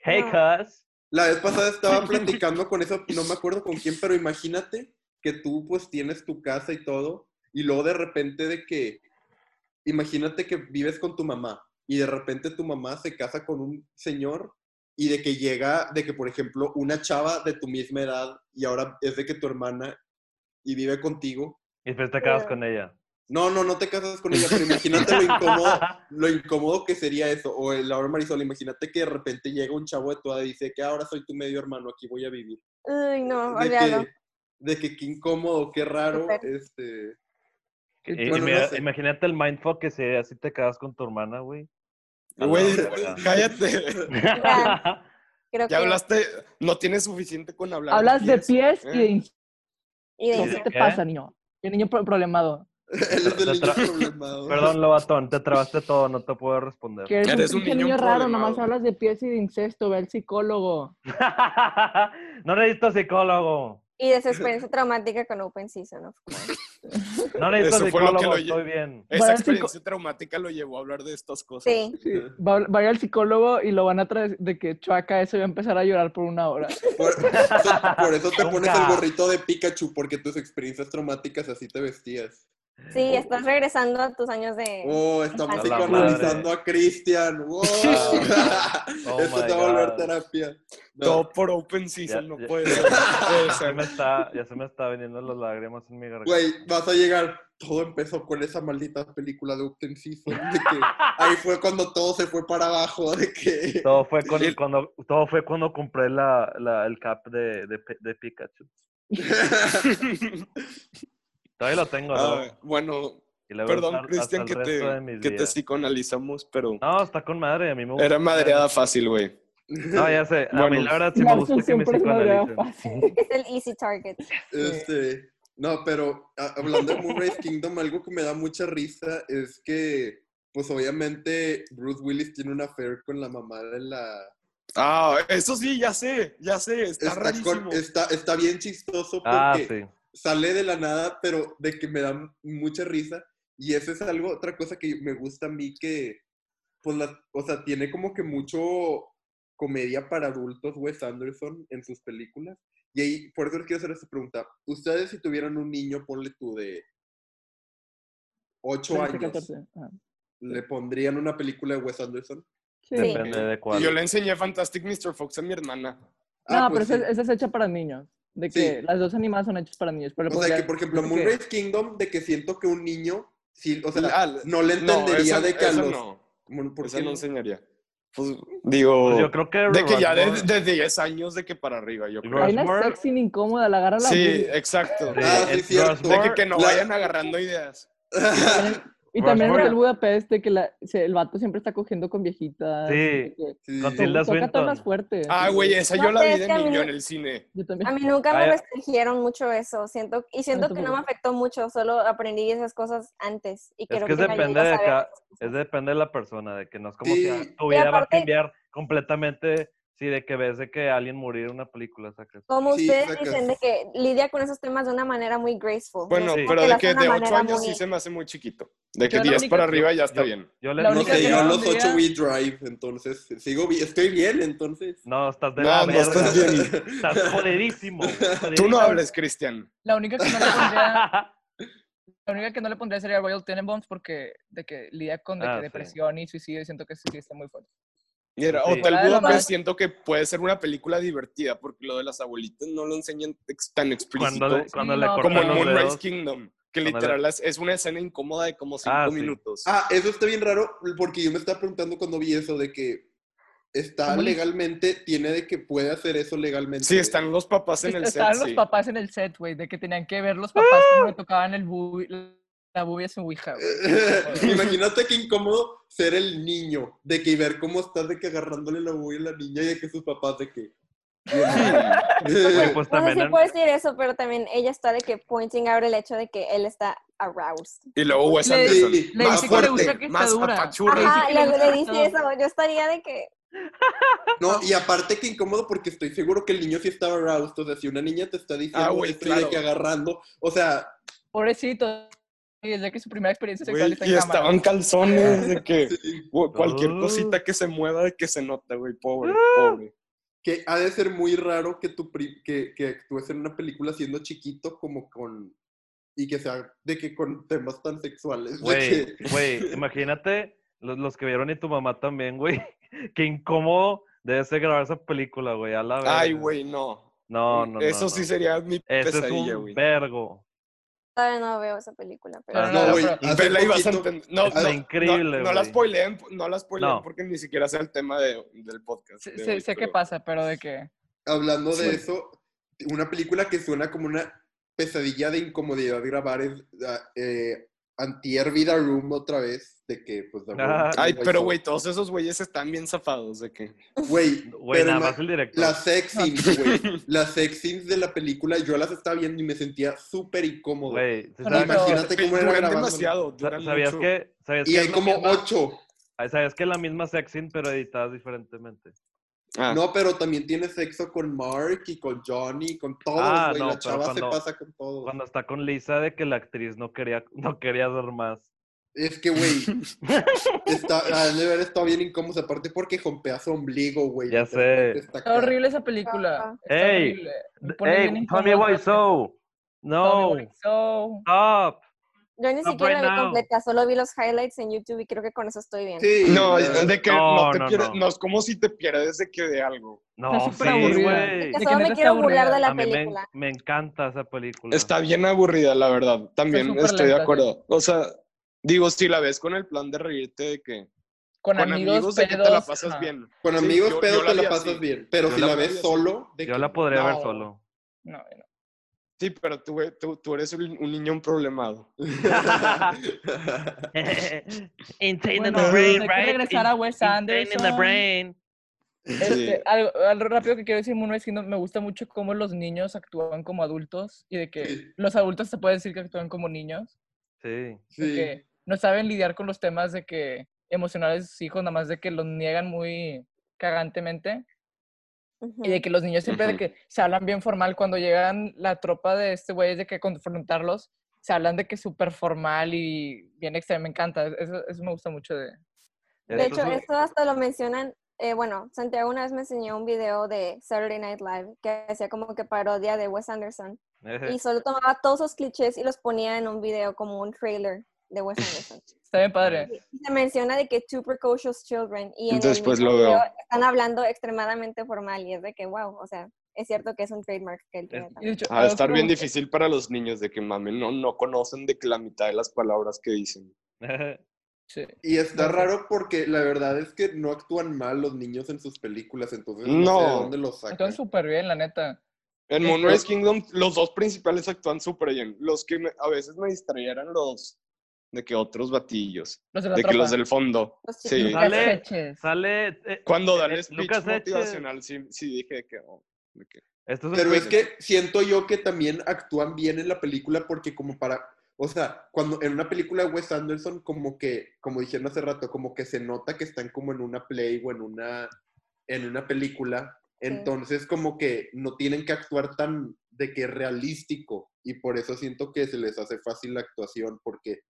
Hey, cuz. La vez pasada estaba platicando con eso, no me acuerdo con quién, pero imagínate que tú pues tienes tu casa y todo, y luego de repente de que, imagínate que vives con tu mamá, y de repente tu mamá se casa con un señor, y de que llega, de que por ejemplo, una chava de tu misma edad, y ahora es de que tu hermana, y vive contigo. Y después te quedas con ella. No, no, no te casas con ella, pero imagínate lo incómodo, lo incómodo que sería eso. O el Laura Marisol, imagínate que de repente llega un chavo de tu edad y dice que ahora soy tu medio hermano, aquí voy a vivir. Uy, no, De que, de que qué incómodo, qué raro. Este, Bueno, no sé. Imagínate el mindfuck que sería si te quedas con tu hermana, güey. Güey, cállate. Creo Ya que hablaste, no tienes suficiente con hablar. Hablas de pies. pies y de ¿eh? in- y de ¿Y ¿Qué de insectos. te qué? pasa, niño? El niño pro- problemado. el Te niño problemado. Perdón, Lobatón, te trabaste todo, no te puedo responder. Que eres, Eres un, niño niño raro, nomás hablas de pies y de incesto, ve al psicólogo. no necesito psicólogo. Y de su experiencia traumática con Open Season, of course. No necesito Eso fue lo que psicólogo, lo estoy bien. Esa experiencia traumática lo llevó a hablar de estas cosas. Sí. Sí, va, va a ir al psicólogo y lo van a traer de que chuaca eso y va a empezar a llorar por una hora. Por, por eso te pones el gorrito de Pikachu, porque tus experiencias traumáticas así te vestías. Sí, estás regresando a tus años de... Oh, estamos psicoanalizando a Cristian. Wow. Oh Esto te va a volver terapia. No. Todo por Open Season, Ya- no ya- puede ser. Ya ser. me está, ya se me está viniendo las lágrimas en mi garganta. Güey, vas a llegar. Todo empezó con esa maldita película de Open Season. De que ahí fue cuando todo se fue para abajo. De que. Todo fue, con- cuando, todo fue cuando compré la, la- el cap de, de, de Pikachu. Todavía lo tengo, ¿no? Ah, bueno, perdón, Cristian, que te, que te psicoanalizamos, pero No, está con madre, a mí me gusta. era madreada fácil, güey. No, ya sé, a mí Bueno. la verdad sí me gusta que me siempre es madreada psicoanalicen. fácil. Es el easy target. Este, no, pero a- hablando de Moonrise Kingdom, algo que me da mucha risa es que, pues obviamente, Bruce Willis tiene una affair con la mamá de la. Ah, eso sí, ya sé, ya sé, está, Está, rarísimo. con- está, está bien chistoso porque Ah, sí. Sale de la nada, pero de que me da mucha risa. Y eso es algo, otra cosa que me gusta a mí que, pues, la, o sea, tiene como que mucho comedia para adultos Wes Anderson en sus películas. Y ahí, por eso les quiero hacer esta pregunta. Ustedes si tuvieran un niño, ponle tú de 8 13, años, 14. Ah, ¿le pondrían una película de Wes Anderson? sí. Depende de cuál. Yo le enseñé Fantastic Mr. Fox a mi hermana. No, Ah, pero pues esa, sí. esa es hecha para niños. De Sí. que las dos animadas son hechas para niños. Pero O sea, que por ejemplo, de que- Moonrise Kingdom, de que siento que un niño, sí, o sea, Ah, no le entendería esa- de que a los... no, ¿por esa qué no no? enseñaría. Pues, digo, Pues yo creo que de que ya de, Rushmore- de 10 años de que para arriba, yo creo. Hay una sexy incómoda, la agarra la Sí, exacto. Sí, Ah, sí, cierto. De que, que no La- vayan agarrando ideas. Y también en Rushmore- el Budapest, de que la- se- el vato siempre está cogiendo con viejitas. Sí. Sí. Con Tilda toca Swinton. temas fuertes. Ah, güey, esa No yo la vi es de que a mí niño en el cine. Yo también. A mí nunca me restringieron mucho eso, siento y siento que no me afectó mucho, solo aprendí esas cosas antes y Es creo que que, me depende de cada, es depende de la persona, de que no es como Sí. que tu Y vida va a cambiar completamente si de que ves de que alguien morir en una película, sacas. Como Sí, ustedes sacas. dicen de que lidia con esos temas de una manera muy graceful. Bueno, Sí. pero de que de una 8 manera años muy- sí se me hace muy chiquito. De que Yo la 10 única- para arriba ya está yo- bien. Yo le No sé, yo a los pondría- 8 we drive, entonces sigo bien, estoy bien, entonces. No, estás de No, la no verga. estás bien. Estás jodidísimo. Tú no hables, Cristian. La única que no le pondría, la única que no le pondría sería Royal Tenenbaums porque de que lidia con de que Ah, sí. depresión y suicidio y siento que sí, sí está muy fuerte. Mira, Sí. Hotel de la Budapest siento que puede ser una película divertida porque lo de las abuelitas no lo enseñan ex- tan explícito Cuando le, cuando Sí, le como en Moonrise dedos. Kingdom, que le- literal es, una escena incómoda de como 5 Ah, sí. minutos. Ah, eso está bien raro, porque yo me estaba preguntando cuando vi eso de que está ¿Cómo le- legalmente, tiene de que puede hacer eso legalmente. Sí, están los papás en el set. Estaban los sí. papás en el set, güey, de que tenían que ver los papás cómo le tocaban el bu la bubi es su ouija. Imagínate qué incómodo ser el niño, de que y ver cómo estás de que agarrándole la bulla a la niña y de que sus papás de que... Pues sí en- puedo decir eso, pero también ella está de que pointing out el hecho de que él está aroused. Y luego Wes Anderson. Le más dice que le gusta fuerte. que más dura. apachurra. Le dice Ajá, le, le dice eso. Yo estaría de que. No, y aparte que incómodo porque estoy seguro que el niño sí estaba aroused. O sea, si una niña te está diciendo Ah, güey, esto y de que agarrando, o sea, Pobrecito. Y desde que su primera experiencia Güey, sexual está en y cámara. estaban calzones de que sí, güey, cualquier Oh. cosita que se mueva de que se nota, güey, pobre, Ah. pobre. que ha de ser muy raro que, tu pri- que, que actúes en una película siendo chiquito como con... Y que sea de que con temas tan sexuales. Güey, que- güey, imagínate los, los que vieron y tu mamá también, güey. Qué incómodo debe ser grabar esa película, güey. A la vez. Ay, güey, no. No, no, no. Eso no. sí sería mi Ese es pesadilla, un güey. vergo. Todavía no veo esa película, pero. Ah, No, güey, pero- Pero la ibas a entender. No, Está no, increíble, no, no la spoileen, no la spoileen No. porque ni siquiera sea el tema de- del podcast. Sé, de sé- hoy, sé qué pero- pasa, pero de que... Hablando de Sí. eso, una película que suena como una pesadilla de incomodidad grabar es ah, eh, Antier Vida Room otra vez, de que pues... The Room, Ah. Ay, pero güey, todos esos güeyes están bien zafados de que. Güey, nada más el director. las sex scenes, güey. Las sex scenes de la película, yo las estaba viendo y me sentía súper incómodo. Güey, ¿sí Pero sabes- no, Imagínate cómo era grabando. demasiado. ¿Sabías mucho. que, sabías Y que hay como misma- ocho. ¿Sabías que es la misma sex scene, pero editadas diferentemente? Ah, No, pero también tiene sexo con Mark y con Johnny, y con todos, Ah, güey. no, la pero chava cuando- se pasa con todos. Cuando está con Lisa de que la actriz no quería, no quería hacer más. Es que, güey, está, ha de haber estado bien incómodo, aparte porque jompea su ombligo, güey. Ya sé. Está Está horrible esa película. Está Ey. Me Tommy incómodo. Wiseau. No, Tommy Wiseau. stop. Yo ni Stop siquiera la vi now. completa, solo vi los highlights en YouTube y creo que con eso estoy bien. Sí. No, de que No, no, te no, pierdes, no. no. es como si te pierdes de que de algo. No, Está sí, súper aburrida. que solo me quiero burlar de la A mí me, película. me encanta esa película. Está bien aburrida, la verdad. También estoy de acuerdo. O sea, digo, si la ves con el plan de reírte de que Con, con amigos, amigos, de que te la pasas bien. Con Sí, amigos, yo- pero yo te la pasas así. bien. Pero Yo si la ves solo... de Yo que- la podría ver solo. No, no. Sí, pero tú, tú eres un, un niño problemado. Insane Bueno, hay que regresar a Wes Anderson. Este, Sí. algo, algo rápido que quiero decir, Moonrise Kingdom, me gusta mucho cómo los niños actúan como adultos y de que Sí. los adultos se puede decir que actúan como niños, Sí. Sí. que no saben lidiar con los temas de que emocionales de sus hijos, nada más de que los niegan muy cagantemente y de que los niños siempre de que se hablan bien formal cuando llegan la tropa de este güey de que confrontarlos se hablan de que súper formal y bien extraño, me encanta, eso, eso me gusta mucho de... De hecho, es lo- esto hasta lo mencionan, eh, bueno, Santiago una vez me enseñó un video de Saturday Night Live que hacía como que parodia de Wes Anderson y solo tomaba todos esos clichés y los ponía en un video como un trailer de Wes Anderson. Está bien padre. Y se menciona de que two precocious children y en Después el mismo lo veo. video están hablando extremadamente formal y es de que, wow, o sea, es cierto que es un trademark que él tiene también. algo estar bien difícil para los niños de que mamen, no, no conocen de que la mitad de las palabras que dicen. sí. Y está No, raro porque la verdad es que no actúan mal los niños en sus películas, entonces no, sé de No. dónde los sacan. Actúan súper bien, la neta. En Moonrise Kingdom, los dos principales actúan súper bien. Los que me- a veces me distrayeran los de que otros batillos, Los de la de que los del fondo. Los Sí. Sale-. Sale. eh, Cuando dan eh, speech Lucas motivacional, sí, sí dije que, oh, de que- Esto es un Pero es que siento yo que también actúan bien en la película porque como para, o sea, cuando en una película de Wes Anderson como que, como dijeron hace rato, como que se nota que están como en una play o en una, en una película, entonces como que no tienen que actuar tan de que realístico y por eso siento que se les hace fácil la actuación porque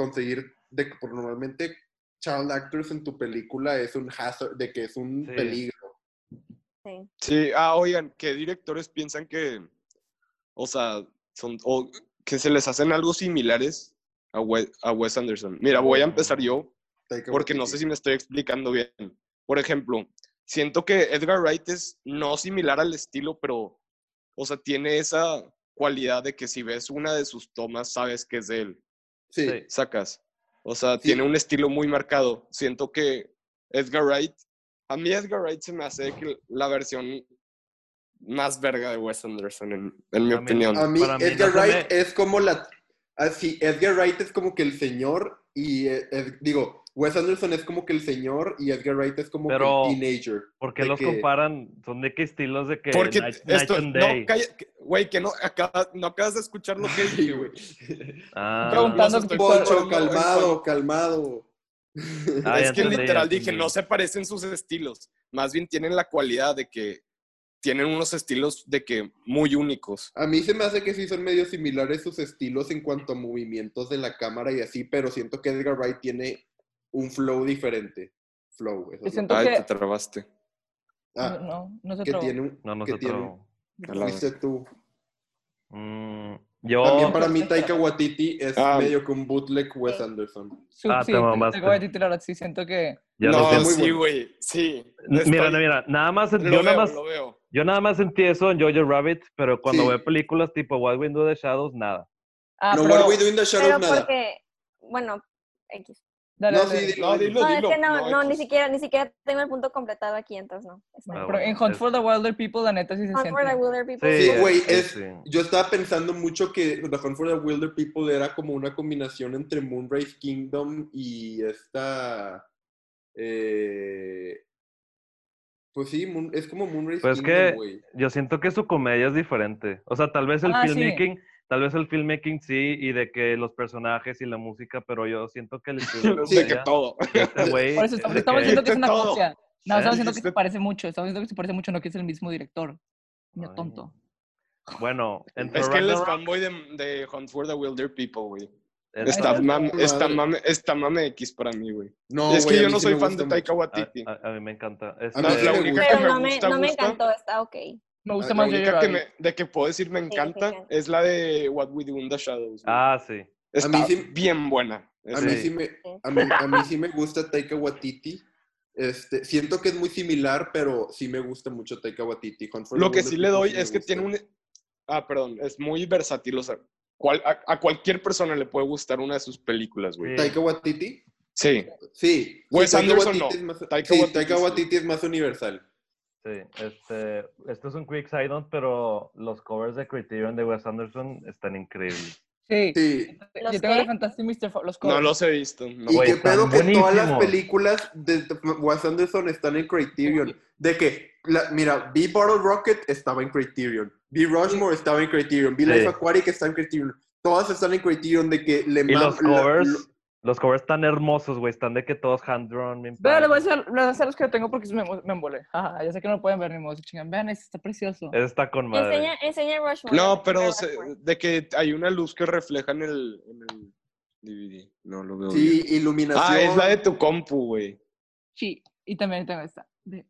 conseguir de que por normalmente child actors en tu película es un hazard, de que es un Sí. peligro. Sí. Sí, ah, oigan, ¿qué directores piensan que, o sea, son, o que se les hacen algo similares a Wes, a Wes Anderson? Mira, voy a empezar yo, porque no sé si me estoy explicando bien. Por ejemplo, siento que Edgar Wright es no similar al estilo, pero, o sea, tiene esa cualidad de que si ves una de sus tomas, sabes que es de él. Sí. Sí. sacas. O sea, Sí. tiene un estilo muy marcado. Siento que Edgar Wright, a mí Edgar Wright se me hace que la versión más verga de Wes Anderson, en, en mi A mí- opinión. A mí, Edgar Wright me- es como la. Ah, sí, Edgar Wright es como que el señor y, eh, eh, digo, Wes Anderson es como que el señor y Edgar Wright es como Pero, que el teenager. ¿Por qué los que- comparan? ¿Son de qué estilos de que Porque Night, Night esto, and no, Day? calla- que- güey, que no, acabas, no acabas de escuchar lo que dije, güey. Ah, Preguntando Poncho, calmado, calmado. Ah, es que ya literal dije, no se parecen sus estilos. Más bien tienen la cualidad de que tienen unos estilos de que muy únicos. A mí se me hace que sí son medio similares sus estilos en cuanto a movimientos de la cámara y así, pero siento que Edgar Wright tiene un flow diferente. Flow, eso es lo- Ay, que- te trabaste. Ah, No, no se que trabó. tiene un... No, no que sé tiene. Fuiste tú. Mm, yo. También para mí Taika Waititi es Ah. medio que un bootleg Wes. Anderson. Ah, sí, te que decirte la verdad, sí siento que... ya lo no, muy sí, bueno. güey, sí. Mira, Estoy- mira, nada más, lo yo veo, nada más, lo veo. yo nada más sentí eso en Jojo Rabbit, pero cuando Sí. veo películas tipo What We Do in the Shadows, nada. Ah, no, pero... What We Do in the Shadows, Pero nada. porque, bueno, X. Dale, No, dale, sí, dale. dilo, No, dilo. dilo, No, es que no, no, ni siquiera, ni siquiera tengo el punto completado aquí, entonces no. Ah, Pero en Hunt es- for the Wilder People, la neta sí se Hunt for the siente. Wilder People. Sí, Sí, es- güey, es- es, sí. yo estaba pensando mucho que The Hunt for the Wilder People era como una combinación entre Moonrise Kingdom y esta... eh, pues sí, Moon- es como Moonrise Pues Kingdom, que- güey. Yo siento que su comedia es diferente. O sea, tal vez el Ah, sí. filmmaking, tal vez el filmmaking sí, y de que los personajes y la música, pero yo siento que el estilo de Sí, de que todo. este güey Por es eso estamos, estamos que- diciendo que es una Todo. copia. No, ¿Eh? estamos diciendo que se parece mucho. Estamos diciendo que se parece mucho, no que es el mismo director. Niño tonto. Bueno, en Es que él es fanboy de, de Hunt for the Wilder People, güey. esta- Está Ay, mame, está, mame, está mame X para mí, güey. No, es que a yo no soy fan de gusta Taika. Waititi. a, a- a mí me encanta. A Esta- mí sí la única gusta. que Pero me no me, gusta, no me gusta. encantó, está ok. Me gusta la más única que me, de que puedo decir me Sí, encanta sí, sí. es la de What We Do in the Shadows. güey. Ah, sí. Está A mí sí- bien buena. A mí, Sí. sí me, a, mí, a mí sí me gusta Taika Waititi. Este, siento que es muy similar, pero sí me gusta mucho Taika Waititi. Lo que sí le doy sí es que gusta. tiene un... Ah, perdón, es muy versátil. O sea, cual- a, a cualquier persona le puede gustar una de sus películas, güey. Sí. ¿Taika Waititi? Sí. Sí. Wes sí, Taika Anderson Waititi no. es más- Taika sí, Waititi Taika sí. Waititi es más universal. Sí, este, esto es un quick side note, pero los covers de Criterion de Wes Anderson están increíbles. Sí. Sí. ¿Los Yo tengo qué? de Fantastic Mr. Fo- los No los he visto. no. Y Güey, qué pedo que todas las películas de Wes Anderson están en Criterion. De que, la- mira, B Bottle Rocket estaba en Criterion. B Rushmore estaba en Criterion. B Life Sí. Aquatic está en Criterion. Todas están en Criterion de que le Y la- lo- los covers tan hermosos, güey, están de que todos hand-drawn. Vean, les voy a hacer, les voy a hacer los que yo tengo porque me, me embolé. Ajá, ya sé que no lo pueden ver ni modo. Chingan. Vean, este está precioso. Ese está con madre. Enseña, enseña Rushmore. No, pero se- de que hay una luz que refleja en el, en el DVD. No lo veo Sí, bien. iluminación. Ah, es la de tu compu, güey. Sí, y también tengo esta. Ay,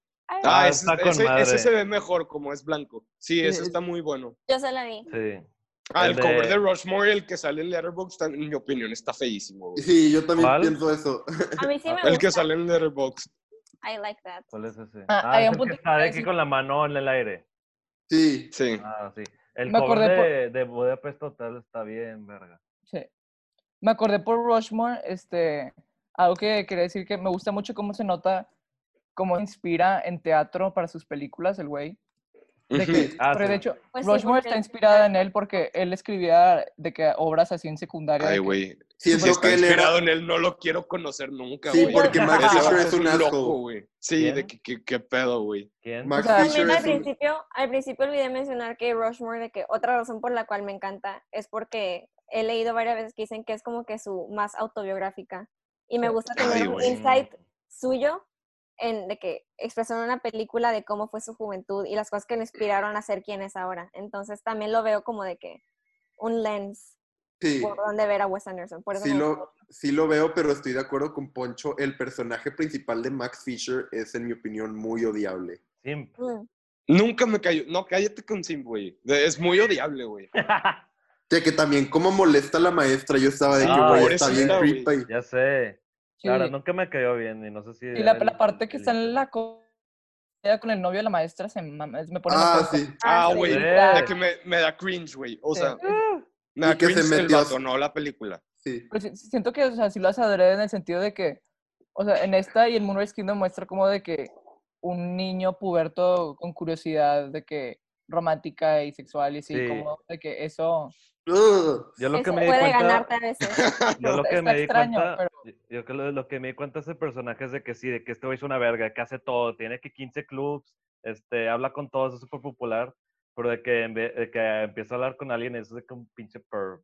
Ah, Ah, ese, está con ese- madre. ese se ve mejor, como es blanco. Sí, Sí, ese es- está muy bueno. Yo se la vi. Sí. Ah, el, El de- cover de Rushmore, el que sale en Letterboxd, en mi opinión, está feísimo. güey. Sí, yo también ¿Cuál? pienso eso. A mí sí me El que sale en Letterboxd. I like that. ¿Cuál es ese? Ah, Ah, hay es un el que de decir- aquí con la mano en el aire. Sí. Sí. Ah, sí. El Me cover acordé por- de, de Budapest Hotel está bien, verga. Sí. Me acordé por Rushmore, este, algo que quería decir que me gusta mucho cómo se nota, cómo inspira en teatro para sus películas el güey. De que. Ah, de sí. hecho, Pues sí, Rushmore porque está inspirada en él porque él escribía de que obras así en secundaria. de Ay, que- güey. Si está que él inspirado era... en él, no lo quiero conocer nunca, Sí, güey. porque Max Fisher es un loco, güey. Sí, ¿Quién? de que, que- qué pedo, güey. Max O sea, Fisher También al es un... principio, al principio olvidé mencionar que Rushmore, de que otra razón por la cual me encanta es porque he leído varias veces que dicen que es como que su más autobiográfica. Y me Sí. gusta Ay, tener un güey. insight suyo en de que expresó en una película de cómo fue su juventud y las cosas que le inspiraron a ser quien es ahora. Entonces también lo veo como de que un lens Sí. por donde ver a Wes Anderson. Por eso Sí lo, sí lo veo, pero estoy de acuerdo con Poncho. El personaje principal de Max Fisher es, en mi opinión, muy odiable. Simp. Mm. Nunca me cayó. No, cállate con Sim, güey. Es muy odiable, güey. De que también cómo molesta a la maestra, yo estaba de que, Ah, está bien creepy. ya sé. Sí. Claro, nunca me cayó bien y no sé si... Y la, el- parte que el está en la co- con el novio de la maestra se me pone Ah, nerviosa. sí. Ah, güey. Que me, me da cringe, güey. O Sí. sea, Ah, me da Y que se el metió a- vato, no la película. Sí. Pero siento que, o sea, sí lo hace adrede en el sentido de que, o sea, en esta y el Moonrise Kingdom muestra como de que un niño puberto con curiosidad de que romántica y sexual y así, Sí. como de que eso. Yo lo que Eso me di puede cuenta... ganarte a veces. Yo lo que está me di extraño, cuenta, pero- yo- que lo, lo que me di cuenta de ese personaje es de que sí, de que este güey es una verga, que hace todo, tiene que 15 clubs, este, habla con todos, es súper popular, pero de que, en vez- de que empieza a hablar con alguien es de que un pinche perv,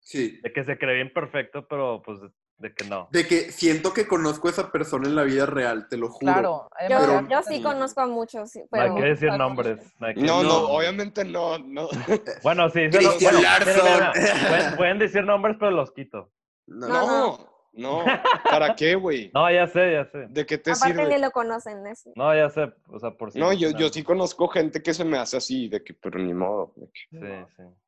Sí. de que se cree bien perfecto, pero pues de, que no. De que siento que conozco a esa persona en la vida real, te lo juro. Claro, Yo, sí conozco a muchos, sí, No pero hay que decir Claro. nombres. no que- No, no, No. obviamente no, no. Bueno, sí, se lo- bueno, Larson. mira, mira, pueden, pueden decir nombres, pero los quito. No. No, No, no. ¿Para qué, güey? No, ya sé, ya sé. ¿De qué te aparte ni sirve? lo conocen. es- No, ya sé, o sea, por si No, yo, yo sí conozco gente que se me hace así, de que, pero ni modo. de que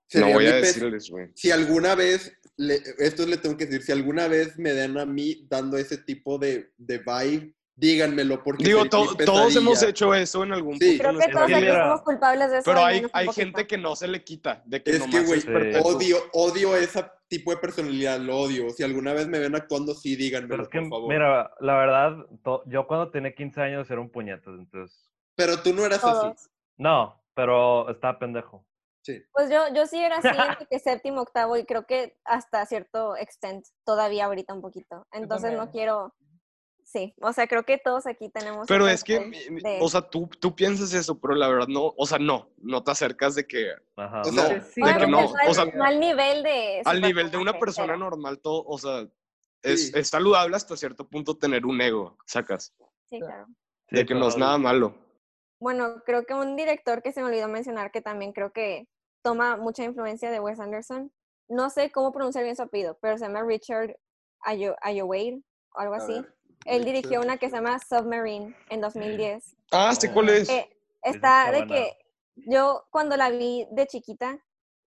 Sí, sí. no voy a decirles, güey. Si alguna vez, le- esto le tengo que decir, si alguna vez me dan a mí dando ese tipo de, de vibe, díganmelo porque Digo, to- todos hemos hecho eso en algún Sí. punto. Creo de que todos aquí somos culpables de eso. Pero hay, hay gente que no se le quita, de que Es que, güey, Sí. odio, odio ese tipo de personalidad, lo odio. Si alguna vez me ven actuando, sí, Pero díganmelo, es que, por favor. mira, la verdad, to- yo cuando tenía 15 años era un puñetas, entonces... Pero tú no eras así. Todos. No, pero estaba pendejo. Sí. Pues yo, yo sí era así en que séptimo, octavo y creo que hasta cierto extent todavía ahorita un poquito. Entonces no quiero, sí, o sea, creo que todos aquí tenemos... Pero es que, de- o sea, tú, tú piensas eso, pero la verdad no, o sea, no, no te acercas de que Ajá. No, Sí, de que pero no, o sea, no al nivel de... al nivel de una persona pero- normal, todo, o sea, es, Sí. es saludable hasta cierto punto tener un ego, sacas, Sí, claro. Sí, de que no es nada malo. Bueno, creo que un director que se me olvidó mencionar que también creo que toma mucha influencia de Wes Anderson. No sé cómo pronunciar bien su apellido, pero se llama Richard Ayo Ayoade o algo A así. ver, Él Richard. dirigió una que se llama Submarine en 2010. Ah, ¿sí cuál es? Eh, Esa está de que yo cuando la vi de chiquita,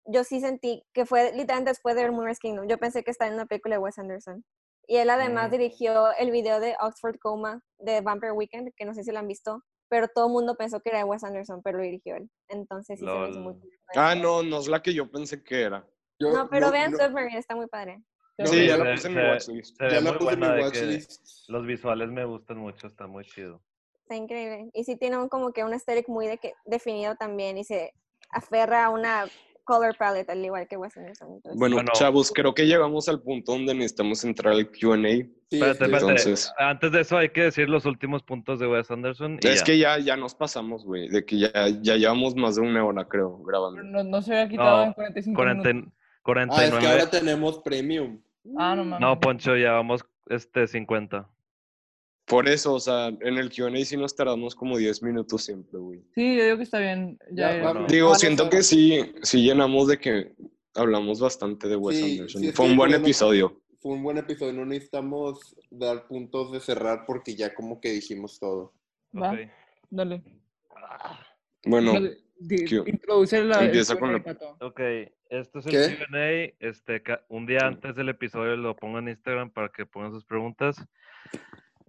yo sí sentí que fue literalmente después de ver Moonrise Kingdom. Yo pensé que estaba en una película de Wes Anderson. Y él además Mm. dirigió el video de Oxford Coma de Vampire Weekend, que no sé si lo han visto, pero todo el mundo pensó que era de Wes Anderson, pero lo dirigió él. Entonces sí se me hizo muy. Ah, no, no es la que yo pensé que era. Yo- No, pero vean no- Submarine, está muy padre. no, Sí, ya la se- puse en se- mi watchlist. Ya la muy puse en mi buena de que watchlist. los visuales me gustan mucho, está muy chido. Está increíble. Y sí tiene un, como que un aesthetic muy de que, definido también y se aferra a una color palette al igual que Wes Anderson. Entonces, Bueno, Bueno. chavos, creo que llegamos al punto donde necesitamos entrar al Q&A. Sí, Espérate. Entonces- Antes de eso hay que decir los últimos puntos de Wes Anderson. Y Es ya. que ya, ya nos pasamos, güey, de que ya, ya llevamos más de una hora, creo, grabando. No, no se había quitado No, en 45 40 minutos. 49. Ah, es que ahora tenemos premium. Ah, no mames. No, Poncho, ya vamos este, 50. Por eso, o sea, en el Q&A sí nos tardamos como 10 minutos siempre, güey. Sí, yo digo que está bien. Ya. Digo, Vale, siento que sí, sí llenamos de que hablamos bastante de Wes Sí, Anderson. sí, Fue un buen episodio. Fue un buen episodio. No necesitamos dar puntos de cerrar porque ya como que dijimos todo. Va. Dale. Bueno, Dale, di- Q. Introduce la. Empieza con la- Pato. Ok, esto es el. Q&A. Este, un día antes del episodio lo pongo en Instagram para que pongan sus preguntas.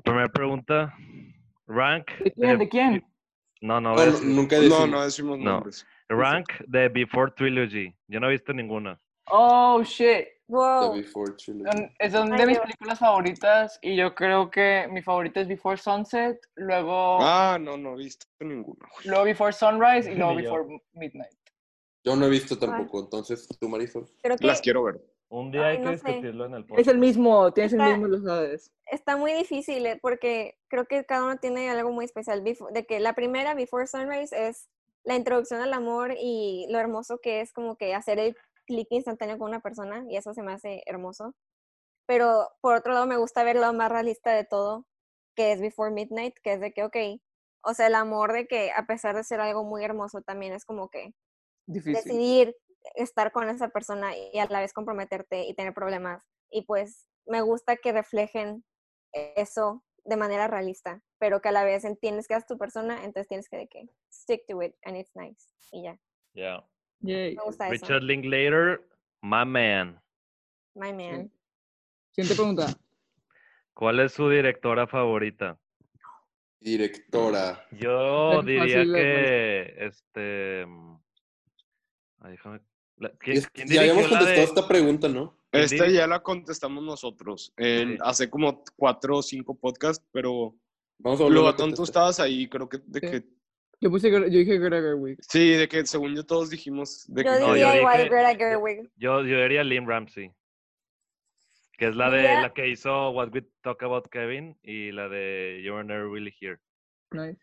Primera pregunta. Rank. ¿De quién? ¿De quién? No, no, nunca decimos. no decimos No. nombres. Rank de Before Trilogy. Yo no he visto ninguna. Oh, shit. The wow. Before Trilogy. Son- Es Ay, de mis películas favoritas y yo creo que mi favorita es Before Sunset, luego, Ah, no, no he visto ninguna. luego Before Sunrise y luego. Before Midnight. Yo no he visto tampoco, entonces tú, Marisol. Creo que Las quiero ver. Un día Ay, hay que sé. discutirlo en el Es podcast. el mismo, tienes el Está- mismo, lo sabes. está muy difícil eh, porque creo que cada uno tiene algo muy especial. De que la primera, Before Sunrise, es la introducción al amor y lo hermoso que es como que hacer el clic instantáneo con una persona y eso se me hace hermoso. Pero por otro lado me gusta ver lo más realista de todo, que es Before Midnight, que es de que, ok, o sea, el amor de que a pesar de ser algo muy hermoso, también es como que Difícil. decidir estar con esa persona y a la vez comprometerte y tener problemas. Y pues me gusta que reflejen eso de manera realista, pero que a la vez entiendes que es tu persona, entonces tienes que de que stick to it and it's nice. Y ya, Yeah. Yay. me gusta eso. Richard Linklater, my man. My man. Siguiente pregunta. ¿Cuál es su directora favorita? Directora. Yo diría que este. mm, ay, déjame- ¿Quién, ya habíamos contestado de- esta pregunta, ¿no? ¿Quién Esta ya la contestamos nosotros en, Sí. hace como cuatro o cinco podcasts, pero Vamos a lo a contestar. estabas ahí, creo que de Sí. que Yo puse, yo dije Greta Gerwig. Sí, de que según yo todos dijimos de que Yo No, diría yo igual dije- Greta Gerwig. Yo, yo diría Lynn Ramsey. Que es la de la que hizo What We Talk About Kevin y la de You're Never Really Here. Nice.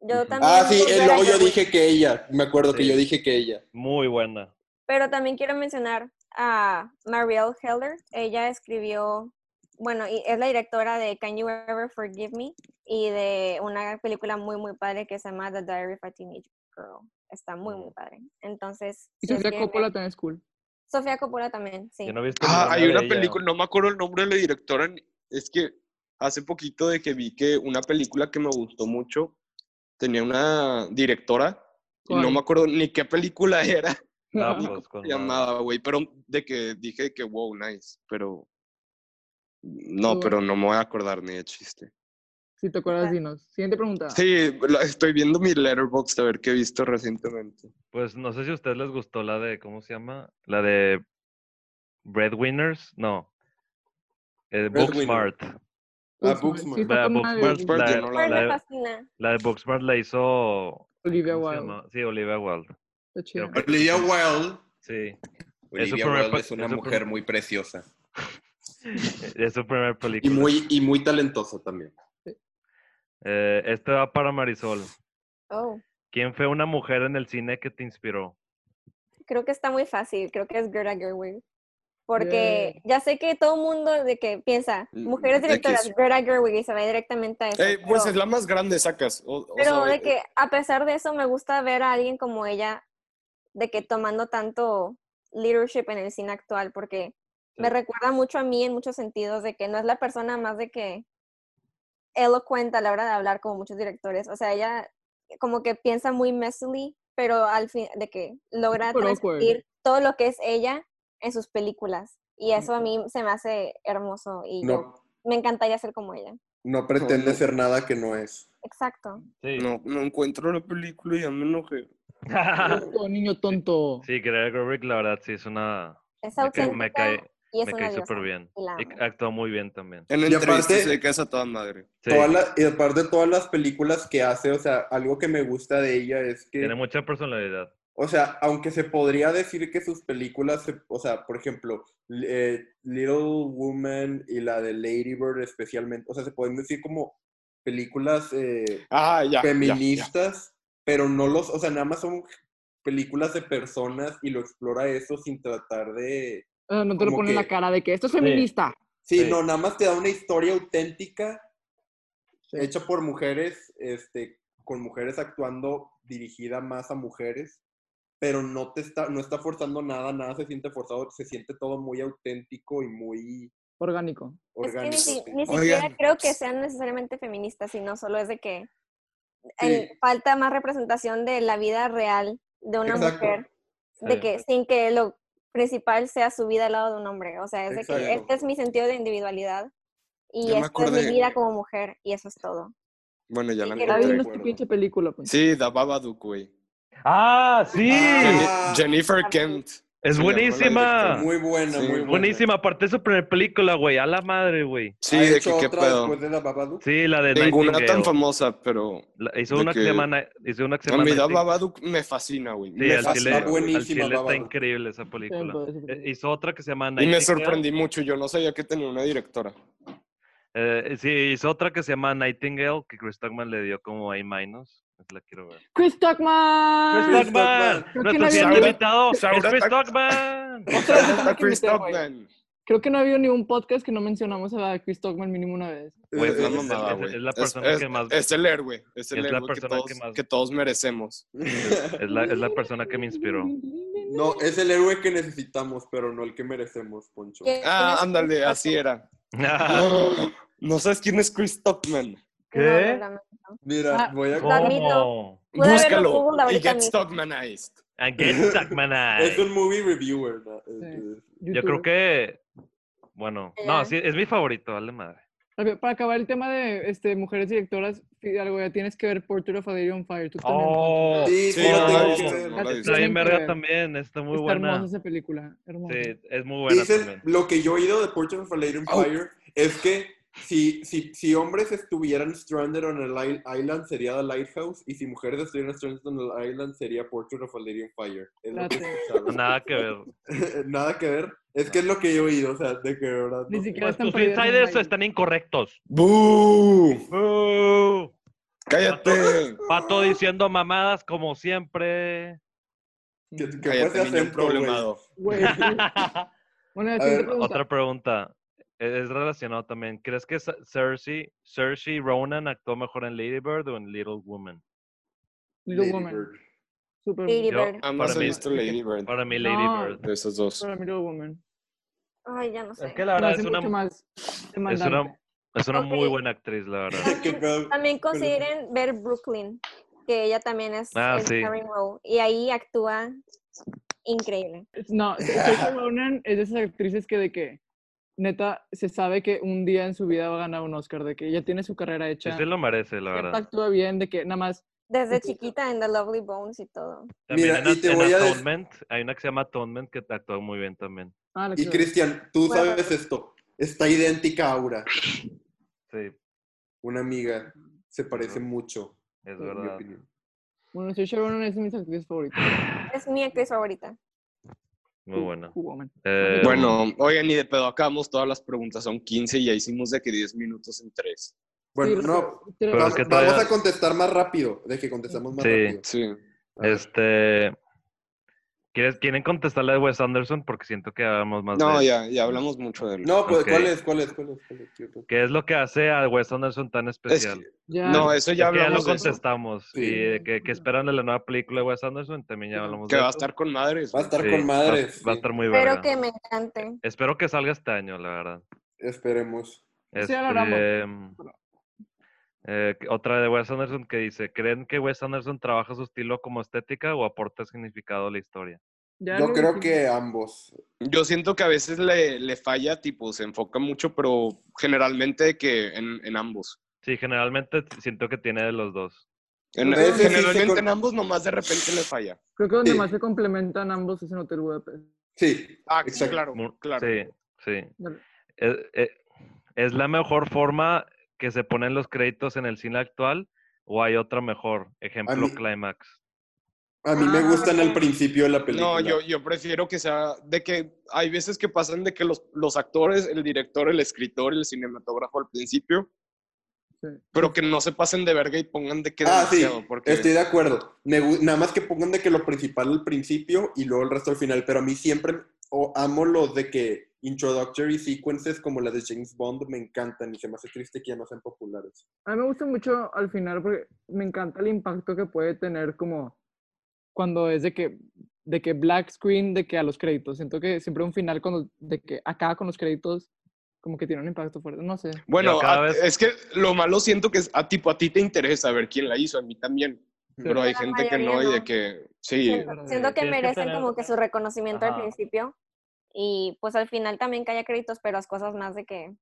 Yo también. Ah, sí, luego yo dije que ella. Me acuerdo que yo dije que ella. Muy buena. Pero también quiero mencionar a Marielle Heller. Ella escribió, bueno, y es la directora de Can You Ever Forgive Me y de una película muy, muy padre que se llama The Diary of a Teenage Girl. Está muy, muy padre. Entonces, Y si Sofía Coppola también es cool. Sofía Coppola también, sí. Yo no he visto Ah, hay una película, no me acuerdo el nombre de la directora, es que hace poquito de que vi que una película que me gustó mucho tenía una directora y no me acuerdo ni qué película era, Pues, con llamaba, güey, pero de que dije que wow, nice, pero no, pero no me voy a acordar ni de chiste. Si te acuerdas, dinos. Siguiente pregunta. Sí, la- estoy viendo mi letterbox a ver qué he visto recientemente. Pues no sé si a ustedes les gustó la de, ¿cómo se llama? La de Breadwinners, no. Eh. Booksmart. Ah, Booksmart. Booksmart. Sí, La. Booksmart, Booksmart, la, la la- la de Booksmart la hizo Olivia ¿cómo se Wilde. Sí, Olivia Wilde. Está Olivia Wilde. Sí. Olivia Wilde es una mujer muy preciosa. Es su primera Y película. muy, y muy talentosa también. Eh, este va para Marisol. Oh, ¿Quién fue una mujer en el cine que te inspiró? creo que está muy fácil. Creo que es Greta Gerwig. Porque ya sé que todo el mundo de que piensa, Mm, mujeres directoras, Greta Gerwig, y se va directamente a eso. Eh, pues pero- es la más grande, sacas. o- o Pero sea, de que a pesar de eso me gusta ver a alguien como ella, de que tomando tanto leadership en el cine actual, porque me recuerda mucho a mí en muchos sentidos, de que no es la persona más de que elocuente a la hora de hablar como muchos directores. O sea, ella como que piensa muy messily, pero al fin, de que logra transmitir todo lo que es ella en sus películas. Y eso a mí se me hace hermoso y yo me encantaría ser como ella. no pretende ser nada que no es. Exacto. Sí. no, no encuentro la película y ya me enojé. Tonto, niño tonto. sí, Greta Gerwig, la verdad, sí, es una... Es Me cae, auténtica me cae, y es me una cae súper bien. y Y actuó muy bien también. En Y entrevistas aparte- se casa toda madre. Sí, Toda la- y aparte de todas las películas que hace, o sea, algo que me gusta de ella es que, tiene mucha personalidad. o sea, aunque se podría decir que sus películas, se- o sea, por ejemplo, eh, Little Woman y la de Lady Bird especialmente, o sea, se pueden decir como películas eh, Ah, ya. ya, ya. Pero no los, o sea, nada más son películas de personas y lo explora eso sin tratar de... No te lo pone en la cara de que esto es feminista. Sí, Sí. no, nada más te da una historia auténtica Sí. hecha por mujeres, este, con mujeres actuando dirigida más a mujeres, pero no te está, no está forzando nada, nada se siente forzado, se siente todo muy auténtico y muy Orgánico. Es que ni, orgánico. ni Oigan. siquiera creo que sean necesariamente feministas, sino solo es de que en- Sí. falta más representación de la vida real de una Exacto. mujer, de que sin que lo principal sea su vida al lado de un hombre. O sea, es de que este es mi sentido de individualidad y esta es mi vida como mujer y eso es todo. Bueno, ya la encontré. esta pinche película, pues. Sí, The Babadook, güey. ¡Ah, sí! Ah. Jennifer Kent. Es buenísima. Muy buena, Sí. muy buena. Buenísima, aparte de su primera película, güey. A la madre, güey. Sí, ¿Ha de hecho que qué otra pedo. después de la Babadook? Sí, la de Ninguna tan Nightingale. famosa, pero La- hizo, una que... que- se llama, Ni- hizo una que se a llama mí The Nightingale. Babadook me fascina, güey. Sí, me al fascina. chile, Está al buenísima, chile está increíble esa película. pues. Eh, Hizo otra que se llama Y Nightingale. me sorprendí mucho, yo no sabía que tenía una directora. Eh, sí, hizo otra que se llama Nightingale, que Chris Tuckman le dio como A-. La quiero ver. Chris Tuckman. Chris que nuestro no siguiente había- invitado es Chris. Otra que Chris. Tuckman. Creo que no ha habido ni un podcast que no mencionamos a Chris Tuckman mínimo una vez. Es la es- mamada, es- la persona es- que más- Es el héroe. Es el es la héroe que persona todos, que más- que todos merecemos. Es la, es la persona que me inspiró. No, es el héroe que necesitamos, pero no el que merecemos, Poncho. ¿Quién Ah, es ándale, así era. No, no sabes quién es Chris Tuckman. ¿Qué? No, no, no, no. Mira, Ah, voy a... ¿Cómo? Búscalo y get mismo. Tuckmanized. And get Tuckmanized. Es un movie reviewer. ¿no? Sí. Yo creo que, bueno, no, Ya. sí, es mi favorito, dale madre. Para acabar el tema de este, mujeres directoras, algo ya tienes que ver Portrait of a Lady on Fire. Tú también. Oh, Sí, sí, no, no está bien verga ver. también, está muy Está buena. hermosa esa película. Hermosa. Sí, es muy buena Dicen, también. lo que yo he oído de Portrait of a Lady on Oh. Fire es que si, si, si hombres estuvieran stranded on an island sería The Lighthouse y si mujeres estuvieran stranded on an island sería Portrait of a Lady on Fire. Es lo que. Nada que ver. Nada que ver. Es que es lo que yo he oído, o sea, de que verdad. Ni siquiera Pues están tus insiders están incorrectos. ¡Bú! ¡Uh! ¡Cállate! Pato diciendo mamadas como siempre. Que, que Cállate, niño problemado. Güey, A ver, pregunta. Otra pregunta. Es relacionado también. ¿Crees que Cersei, Cersei Ronan actuó mejor en Lady Bird o en Little Woman? Little Lady Woman. Bird. Super Lady Yo- Bird. Ambas mí- visto Lady Bird. Para mí, Lady No. Bird. De esas dos. Para Little Woman. Ay, ya no sé. Es que la verdad es una, es una, es una muy buena actriz, la verdad. También consideren ver Brooklyn, que ella también es Ah, el sí. y ahí actúa increíble. No, Saoirse Ronan es de esas actrices que de que neta se sabe que un día en su vida va a ganar un Oscar, de que ella tiene su carrera hecha, sí lo merece, la verdad. actúa bien, de que nada más Desde chiquita en The Lovely Bones y todo. También Mira, en, y te en voy a Atonement, hay una que se llama Atonement que actúa muy bien también. Ah, Y Cristian, tú Bueno. sabes esto. Está idéntica a Aura, Sí, una amiga. Se parece mucho, es en mi verdad. opinión. Bueno, Saoirse Ronan es de mis actrices favoritas. Es mi actriz favorita. Muy buena. Eh, Bueno, oigan, ni de pedo acabamos todas las preguntas. Son 15 y ya hicimos de que 10 minutos en 3. Bueno, Sí, no, pero- Pero va- es que vamos todavía- a contestar más rápido, de que contestamos más Sí. rápido. Sí. A ver. Este. ¿quieres- ¿Quieren contestarle de Wes Anderson? Porque siento que hablamos más No, de ya, ya hablamos mucho de él. No, pues, Ok. ¿cuál es? ¿Cuál es? ¿Cuál es? ¿Cuál es? ¿Qué es lo que hace a Wes Anderson tan Es especial? que- Ya, no, eso Es ya que ya lo hablamos contestamos. Sí. Y de que, que esperan de la nueva película de Wes Anderson, también ya Sí. hablamos Que de va a estar con madres. Va a estar Sí, con va- madres. Va, a sí. estar muy Espero verga. que me encante. Espero que salga este año, la verdad. Esperemos. Sí, ya lo haremos. Este, eh, otra de Wes Anderson que dice, ¿creen que Wes Anderson trabaja su estilo como estética o aporta significado a la historia? ya Yo creo que ambos. Yo siento que a veces le, le falla, tipo, se enfoca mucho, pero generalmente que en, en ambos. Sí, generalmente siento que tiene de los dos. En- generalmente en ambos nomás de repente le falla. Creo que donde Sí. más se complementan ambos es en Hotel Budapest. Sí, Ah, sí, claro, claro. Sí, sí. Es, es- ¿es la mejor forma que se ponen los créditos en el cine actual o hay otra mejor? Ejemplo, mí- Climax. a mí me Ah, gustan al principio de la película. No, yo, yo prefiero que sea de que hay veces que pasan de que los, los actores, el director, el escritor, el cinematógrafo al principio, Sí. pero que no se pasen de verga y pongan de que Ah, sí, porque estoy de acuerdo. Me nada más que pongan de que lo principal al principio y luego el resto al final, pero a mí siempre o amo los de que introductory sequences como la de James Bond me encantan y se me hace triste que ya no sean populares. A mí me gusta mucho al final porque me encanta el impacto que puede tener como cuando es de que de que black screen de que a los créditos. Siento que siempre un final cuando de que acaba con los créditos como que tiene un impacto fuerte. No sé. Bueno, Yo cada a- vez- es que lo malo siento que es a tipo a ti te interesa ver quién la hizo, a mí también. Pero hay gente que no mayoría y de no. que sí. Siento, siento que que merecen tener- como que su reconocimiento al Ajá. principio y pues al final también que haya créditos, pero las cosas más de que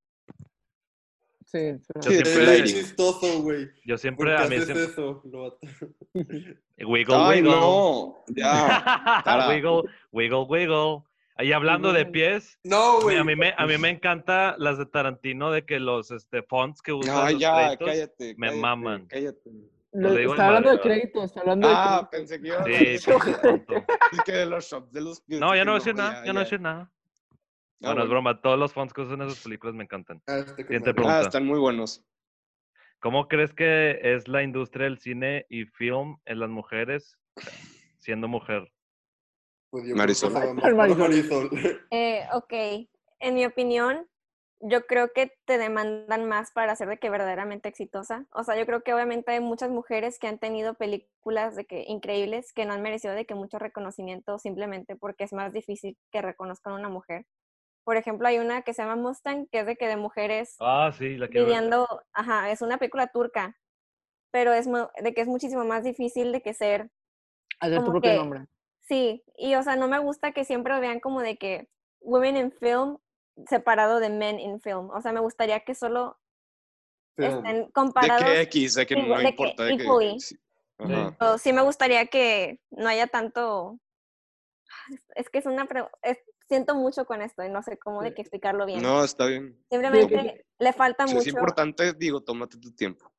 Sí, sí. Yo siempre, Es chistoso, güey. yo ¿Por siempre, a mí haces siempre, eso? Lo- wiggle, Ay, wiggle. no, ya. para. wiggle, wiggle, wiggle. Y hablando de pies, No, güey. a mí me, a mí me encanta las de Tarantino de que los este, fonts que usan Ay, los ya, créditos, cállate. me cállate, maman. Cállate. Lo en está hablando de madre, ¿verdad? créditos, está hablando de Ah, créditos. pensé que iba a Sí, hablar pinche tonto. de que de los shops de los. No, ya no voy a decir nada, ya no voy a decir nada. Ah, bueno, es broma, todos los fonts que usan esas películas me encantan. Ah, este Siguiente pregunta. Ah, están muy buenos. ¿Cómo crees que es la industria del cine y film en las mujeres siendo mujer? Pues yo Marisol. Marisol. Eh, ok, en mi opinión, yo creo que te demandan más para ser de que verdaderamente exitosa. O sea, yo creo que obviamente hay muchas mujeres que han tenido películas de que increíbles que no han merecido de que mucho reconocimiento simplemente porque es más difícil que reconozcan a una mujer. Por ejemplo, hay una que se llama Mustang, que es de que de mujeres Ah, sí, la quiero ver. viviendo, ajá, es una película turca, pero es de que es muchísimo más difícil de que ser Hacer tu propio que- nombre. Sí, y o sea, no me gusta que siempre lo vean como de que women in film separado de men in film. O sea, me gustaría que solo estén De comparados. que X, de que no de que importa. De que, sí. Ajá. o sí me gustaría que no haya tanto. Es que es una. pre- es- siento mucho con esto y no sé cómo de qué explicarlo bien. No, está bien. Simplemente le falta Si mucho. es importante, digo, tómate tu tiempo.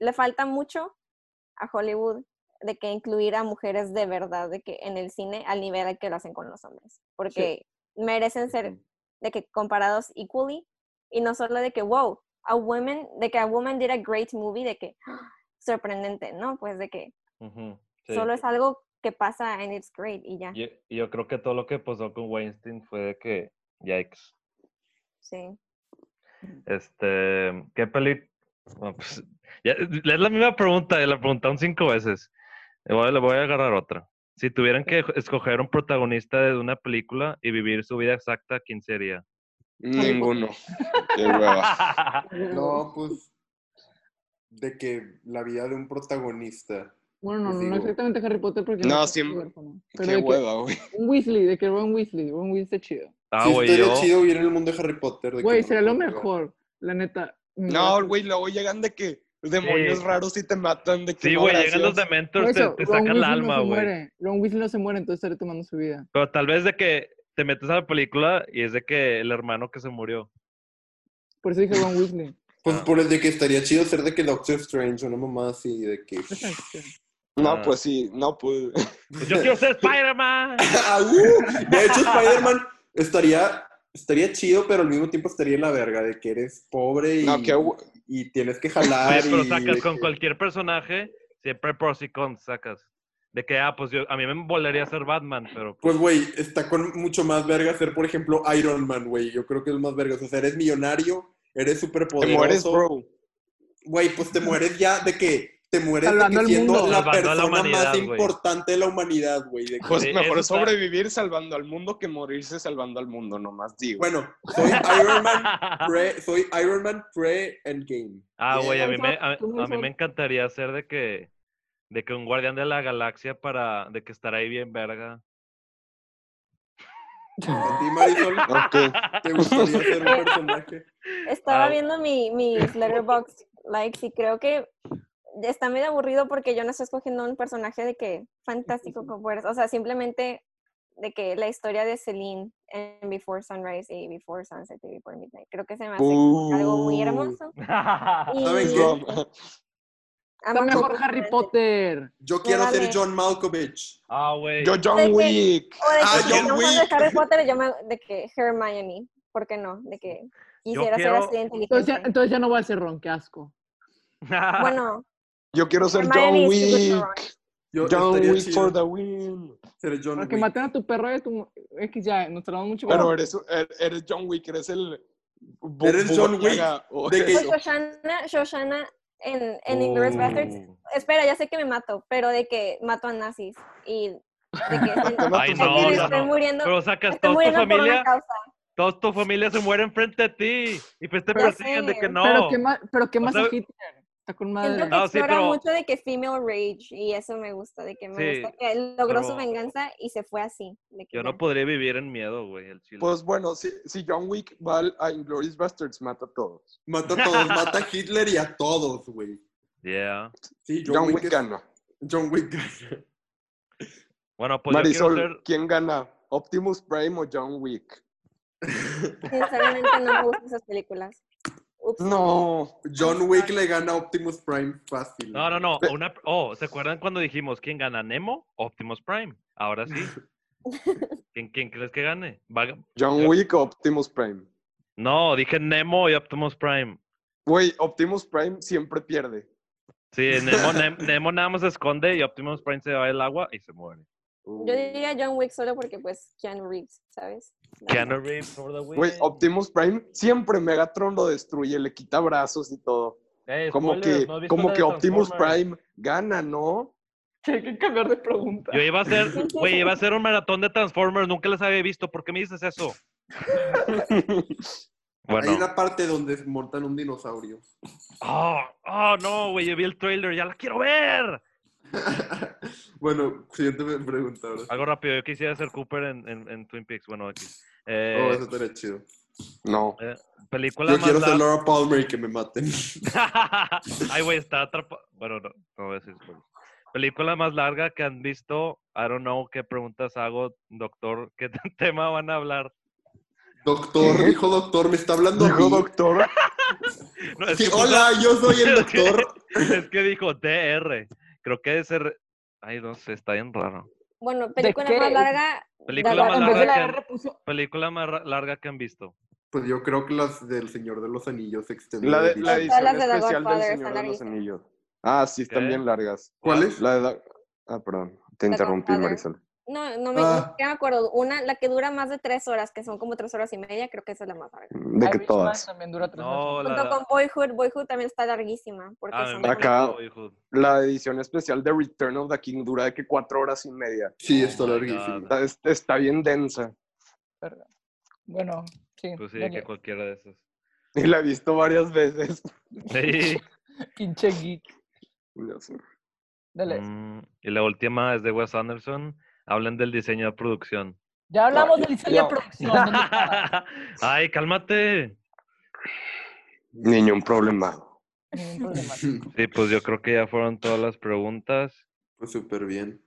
Le falta mucho a Hollywood de que incluir a mujeres de verdad de que en el cine al nivel al que lo hacen con los hombres, porque merecen ser de que comparados equally y no solo de que wow, a woman, de que a woman did a great movie, de que sorprendente, no, pues de que Ujú, sí. solo es algo que pasa and it's great y ya. Y, y yo creo que todo lo que pasó con Weinstein fue de que, yikes. Sí. Este, ¿qué peli? no, pues, ya, es la misma pregunta, la preguntaron cinco veces. Le voy, le voy a agarrar otra. Si tuvieran que escoger un protagonista de una película y vivir su vida exacta, ¿quién sería? Ninguno. Qué hueva. No, pues. De que la vida de un protagonista. Bueno, no, Pues no, no exactamente Harry Potter porque No. Pero Qué de hueva, güey. un Weasley, de que Ron Weasley, Ron Weasley está chido. Ah, güey, yo. chido vivir en el mundo de Harry Potter. Güey, sería lo mejor, la neta. No, güey, luego llegan de que demonios Sí. raros y te matan. De que Sí, no, güey, llegan los Dementors, te, eso, te Ron sacan el alma, no se güey. muere. Ron Weasley no se muere, entonces estaré tomando su vida. Pero tal vez de que te metes a la película y es de que el hermano que se murió. Por eso dije Ron Weasley. Pues Ah. por el de que estaría chido ser de que Doctor Strange, una mamá así, de que. No, Ah. pues sí, no, pues. Pues yo quiero ser Spider-Man. De hecho, Spider-Man estaría, estaría chido, pero al mismo tiempo estaría en la verga, de que eres pobre y, No, qué hu- y tienes que jalar. pero y sacas de con que- cualquier personaje, siempre pros y cons sacas. De que, ah, pues yo, a mí me volaría ser Batman, pero Pues, güey, está con mucho más verga ser, por ejemplo, Iron Man, güey. Yo creo que es más verga. O sea, eres millonario, eres súper Te mueres, poderoso. bro. Güey, pues te mueres ya de que te mueres de Salvando que al siendo mundo. la Salvando a la persona humanidad, más importante de la humanidad, güey. que- Pues mejor eso es está- sobrevivir salvando al mundo que morirse salvando al mundo, nomás digo. Bueno, soy Iron Man pre, soy Iron Man pre Endgame. Ah, güey, a mí, me, a, mí me encantaría ser de que, de que un guardián de la galaxia para, de que estar ahí bien verga. ¿A ti, Marisol? Ok. ¿Te gustaría ser un personaje? Estaba Ah. viendo mi, mis letterbox likes y creo que está medio aburrido porque yo no estoy escogiendo un personaje de que fantástico con poderes. O sea, simplemente de que la historia de Celine en Before Sunrise y Before Sunset y Before Midnight. Creo que se me hace algo muy hermoso. Y ¿Saben qué? Rom- amo Está mejor. Harry Potter. Yo quiero ser. John Malkovich. ah, güey. Yo, De John que- Wick. O de que Ah, si John no Wick. de Harry Potter, yo me, de que Hermione. ¿Por qué no? De que quisiera quiero- ser así de Entonces ya, inteligente. entonces ya no va a ser Ron, qué asco. Bueno, Yo quiero ser Hermione John Wick. Yo John Wick chido for the win. John que Wick. maten a tu perro y a tu... X ya, nos tardamos mucho. Pero eres, er- eres John Wick, eres el. Eres John Yaga, o de que- pues. Shoshana, Shoshana en, en Inglourious Basterds Uh. espera, ya sé que me mato, pero de que mato a nazis y de que Ay, no, no, estoy no. muriendo, Pero sacas estoy toda tu familia, causa. toda tu familia se muere enfrente de ti. Y pues te persiguen de que no. Pero qué más, pero qué O más sea- a Hitler. Está con madre. Siento que No, sí, explora pero- mucho de que female rage y eso me gusta, de que me Sí, gusta que logró su venganza y se fue así. de que Yo ya. no podría vivir en miedo, güey, el chile. Pues bueno, si, si John Wick va al- a Inglourious Basterds, mata a todos. Mata a todos, mata a Hitler y a todos, güey. Yeah. Sí, John, John, Wick, Wick es- gana. John Wick gana. Bueno, pues Marisol, yo. ¿quién gana? ¿Optimus Prime o John Wick? Sinceramente no me gustan esas películas. Ups. No. John Wick le gana a Optimus Prime fácil. No, no, no. Una... Oh, ¿se acuerdan cuando dijimos quién gana? ¿Nemo? Optimus Prime. Ahora sí. ¿Quién, quién crees que gane? Va- John Wick o Optimus Prime. No, dije Nemo y Optimus Prime. Güey, Optimus Prime siempre pierde. Sí, Nemo, Nem- Nemo nada más se esconde y Optimus Prime se va al agua y se muere. Yo diría John Wick solo porque pues Keanu Reeves, ¿sabes? Keanu Reeves for the win. Güey, Optimus Prime siempre Megatron lo destruye, le quita brazos y todo. Ey, Como spoilers, que, ¿no has visto como que Optimus? Prime gana, ¿no? Hay que cambiar de pregunta. Yo iba a hacer, güey, iba a hacer un maratón de Transformers, nunca les había visto. ¿Por qué me dices eso? Hay Bueno. una parte donde montan un dinosaurio. Oh, oh, no, güey, yo vi el trailer, ya la quiero ver. bueno, siguiente pregunta ahora. Algo rápido, yo quisiera ser Cooper en, en, en Twin Peaks. Bueno, aquí. Oh, Eh, eso estaría chido. No. eh, película Yo más quiero ser Laura Palmer y que me maten. Ay, güey, está atrapado. Bueno, no, no voy a decir. Película más larga que han visto. I don't know qué preguntas hago, doctor. ¿Qué tema van a hablar? Doctor, ¿Qué? dijo doctor, me está hablando Dijo doctor. No, es Sí, que puso- hola, yo soy el doctor. es que dijo DR. Creo que debe ser. Ay, no sé, está bien raro. Bueno, película qué? más larga. Película la- más larga la que, película más larga que han visto. Pues yo creo que las del Señor de los Anillos extendidas. La, de, la Todas edición las de especial del Señor de los. Anillos. Ah, sí, están ¿Qué? bien largas. ¿Cuál es? La de... Da- Ah, perdón. Te interrumpí. Marisol. No, no me, Ah. ni siquiera me acuerdo. Una, la que dura más de tres horas, que son como tres horas y media, creo que esa es la más larga. De que todas. También dura tres No, horas. la, Junto con Boyhood, Boyhood también está larguísima. Porque ah, son Acá-. La edición especial de Return of the King dura de que cuatro horas y media. Sí, Oh está my larguísimo. God. Está, es- está bien densa. Bueno, sí. Pues sí, que cualquiera de esos. Y la he visto varias veces. Sí. Pinche geek. Dale. Mm, y la última es de Wes Anderson. Hablan del diseño de producción. Ya hablamos del diseño de producción. Ay, cálmate. Un. Ningún problema. Sí, pues yo creo que ya fueron todas las preguntas. Pues súper bien.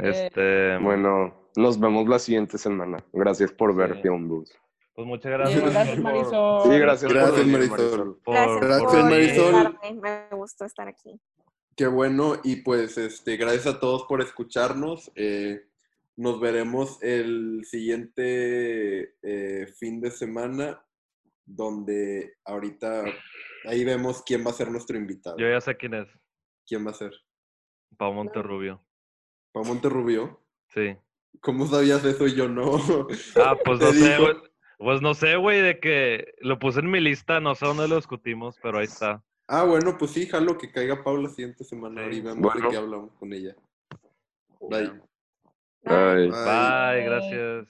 Eh, Este, Bueno, nos vemos la siguiente semana. Gracias por ver Sí. Film Booth. pues muchas gracias. gracias, Marisol. Sí, gracias, Gracias, Marisol. por- Gracias, Marisol. Me gustó estar aquí. Qué bueno. Y pues este, gracias a todos por escucharnos. Eh, nos veremos el siguiente eh, fin de semana, donde ahorita ahí vemos quién va a ser nuestro invitado. Yo ya sé quién es. ¿Quién va a ser? Pau Monterrubio. ¿Pau Monterrubio? Sí. ¿Cómo sabías eso y yo no? Ah, pues no sé, güey. Pues no sé, güey, de que lo puse en mi lista, no sé dónde lo discutimos, pero ahí está. Ah, bueno, pues sí, jalo que caiga Pau la siguiente semana Sí. y vemos Bueno. de qué hablamos con ella. Bye. Bye. Bye, gracias.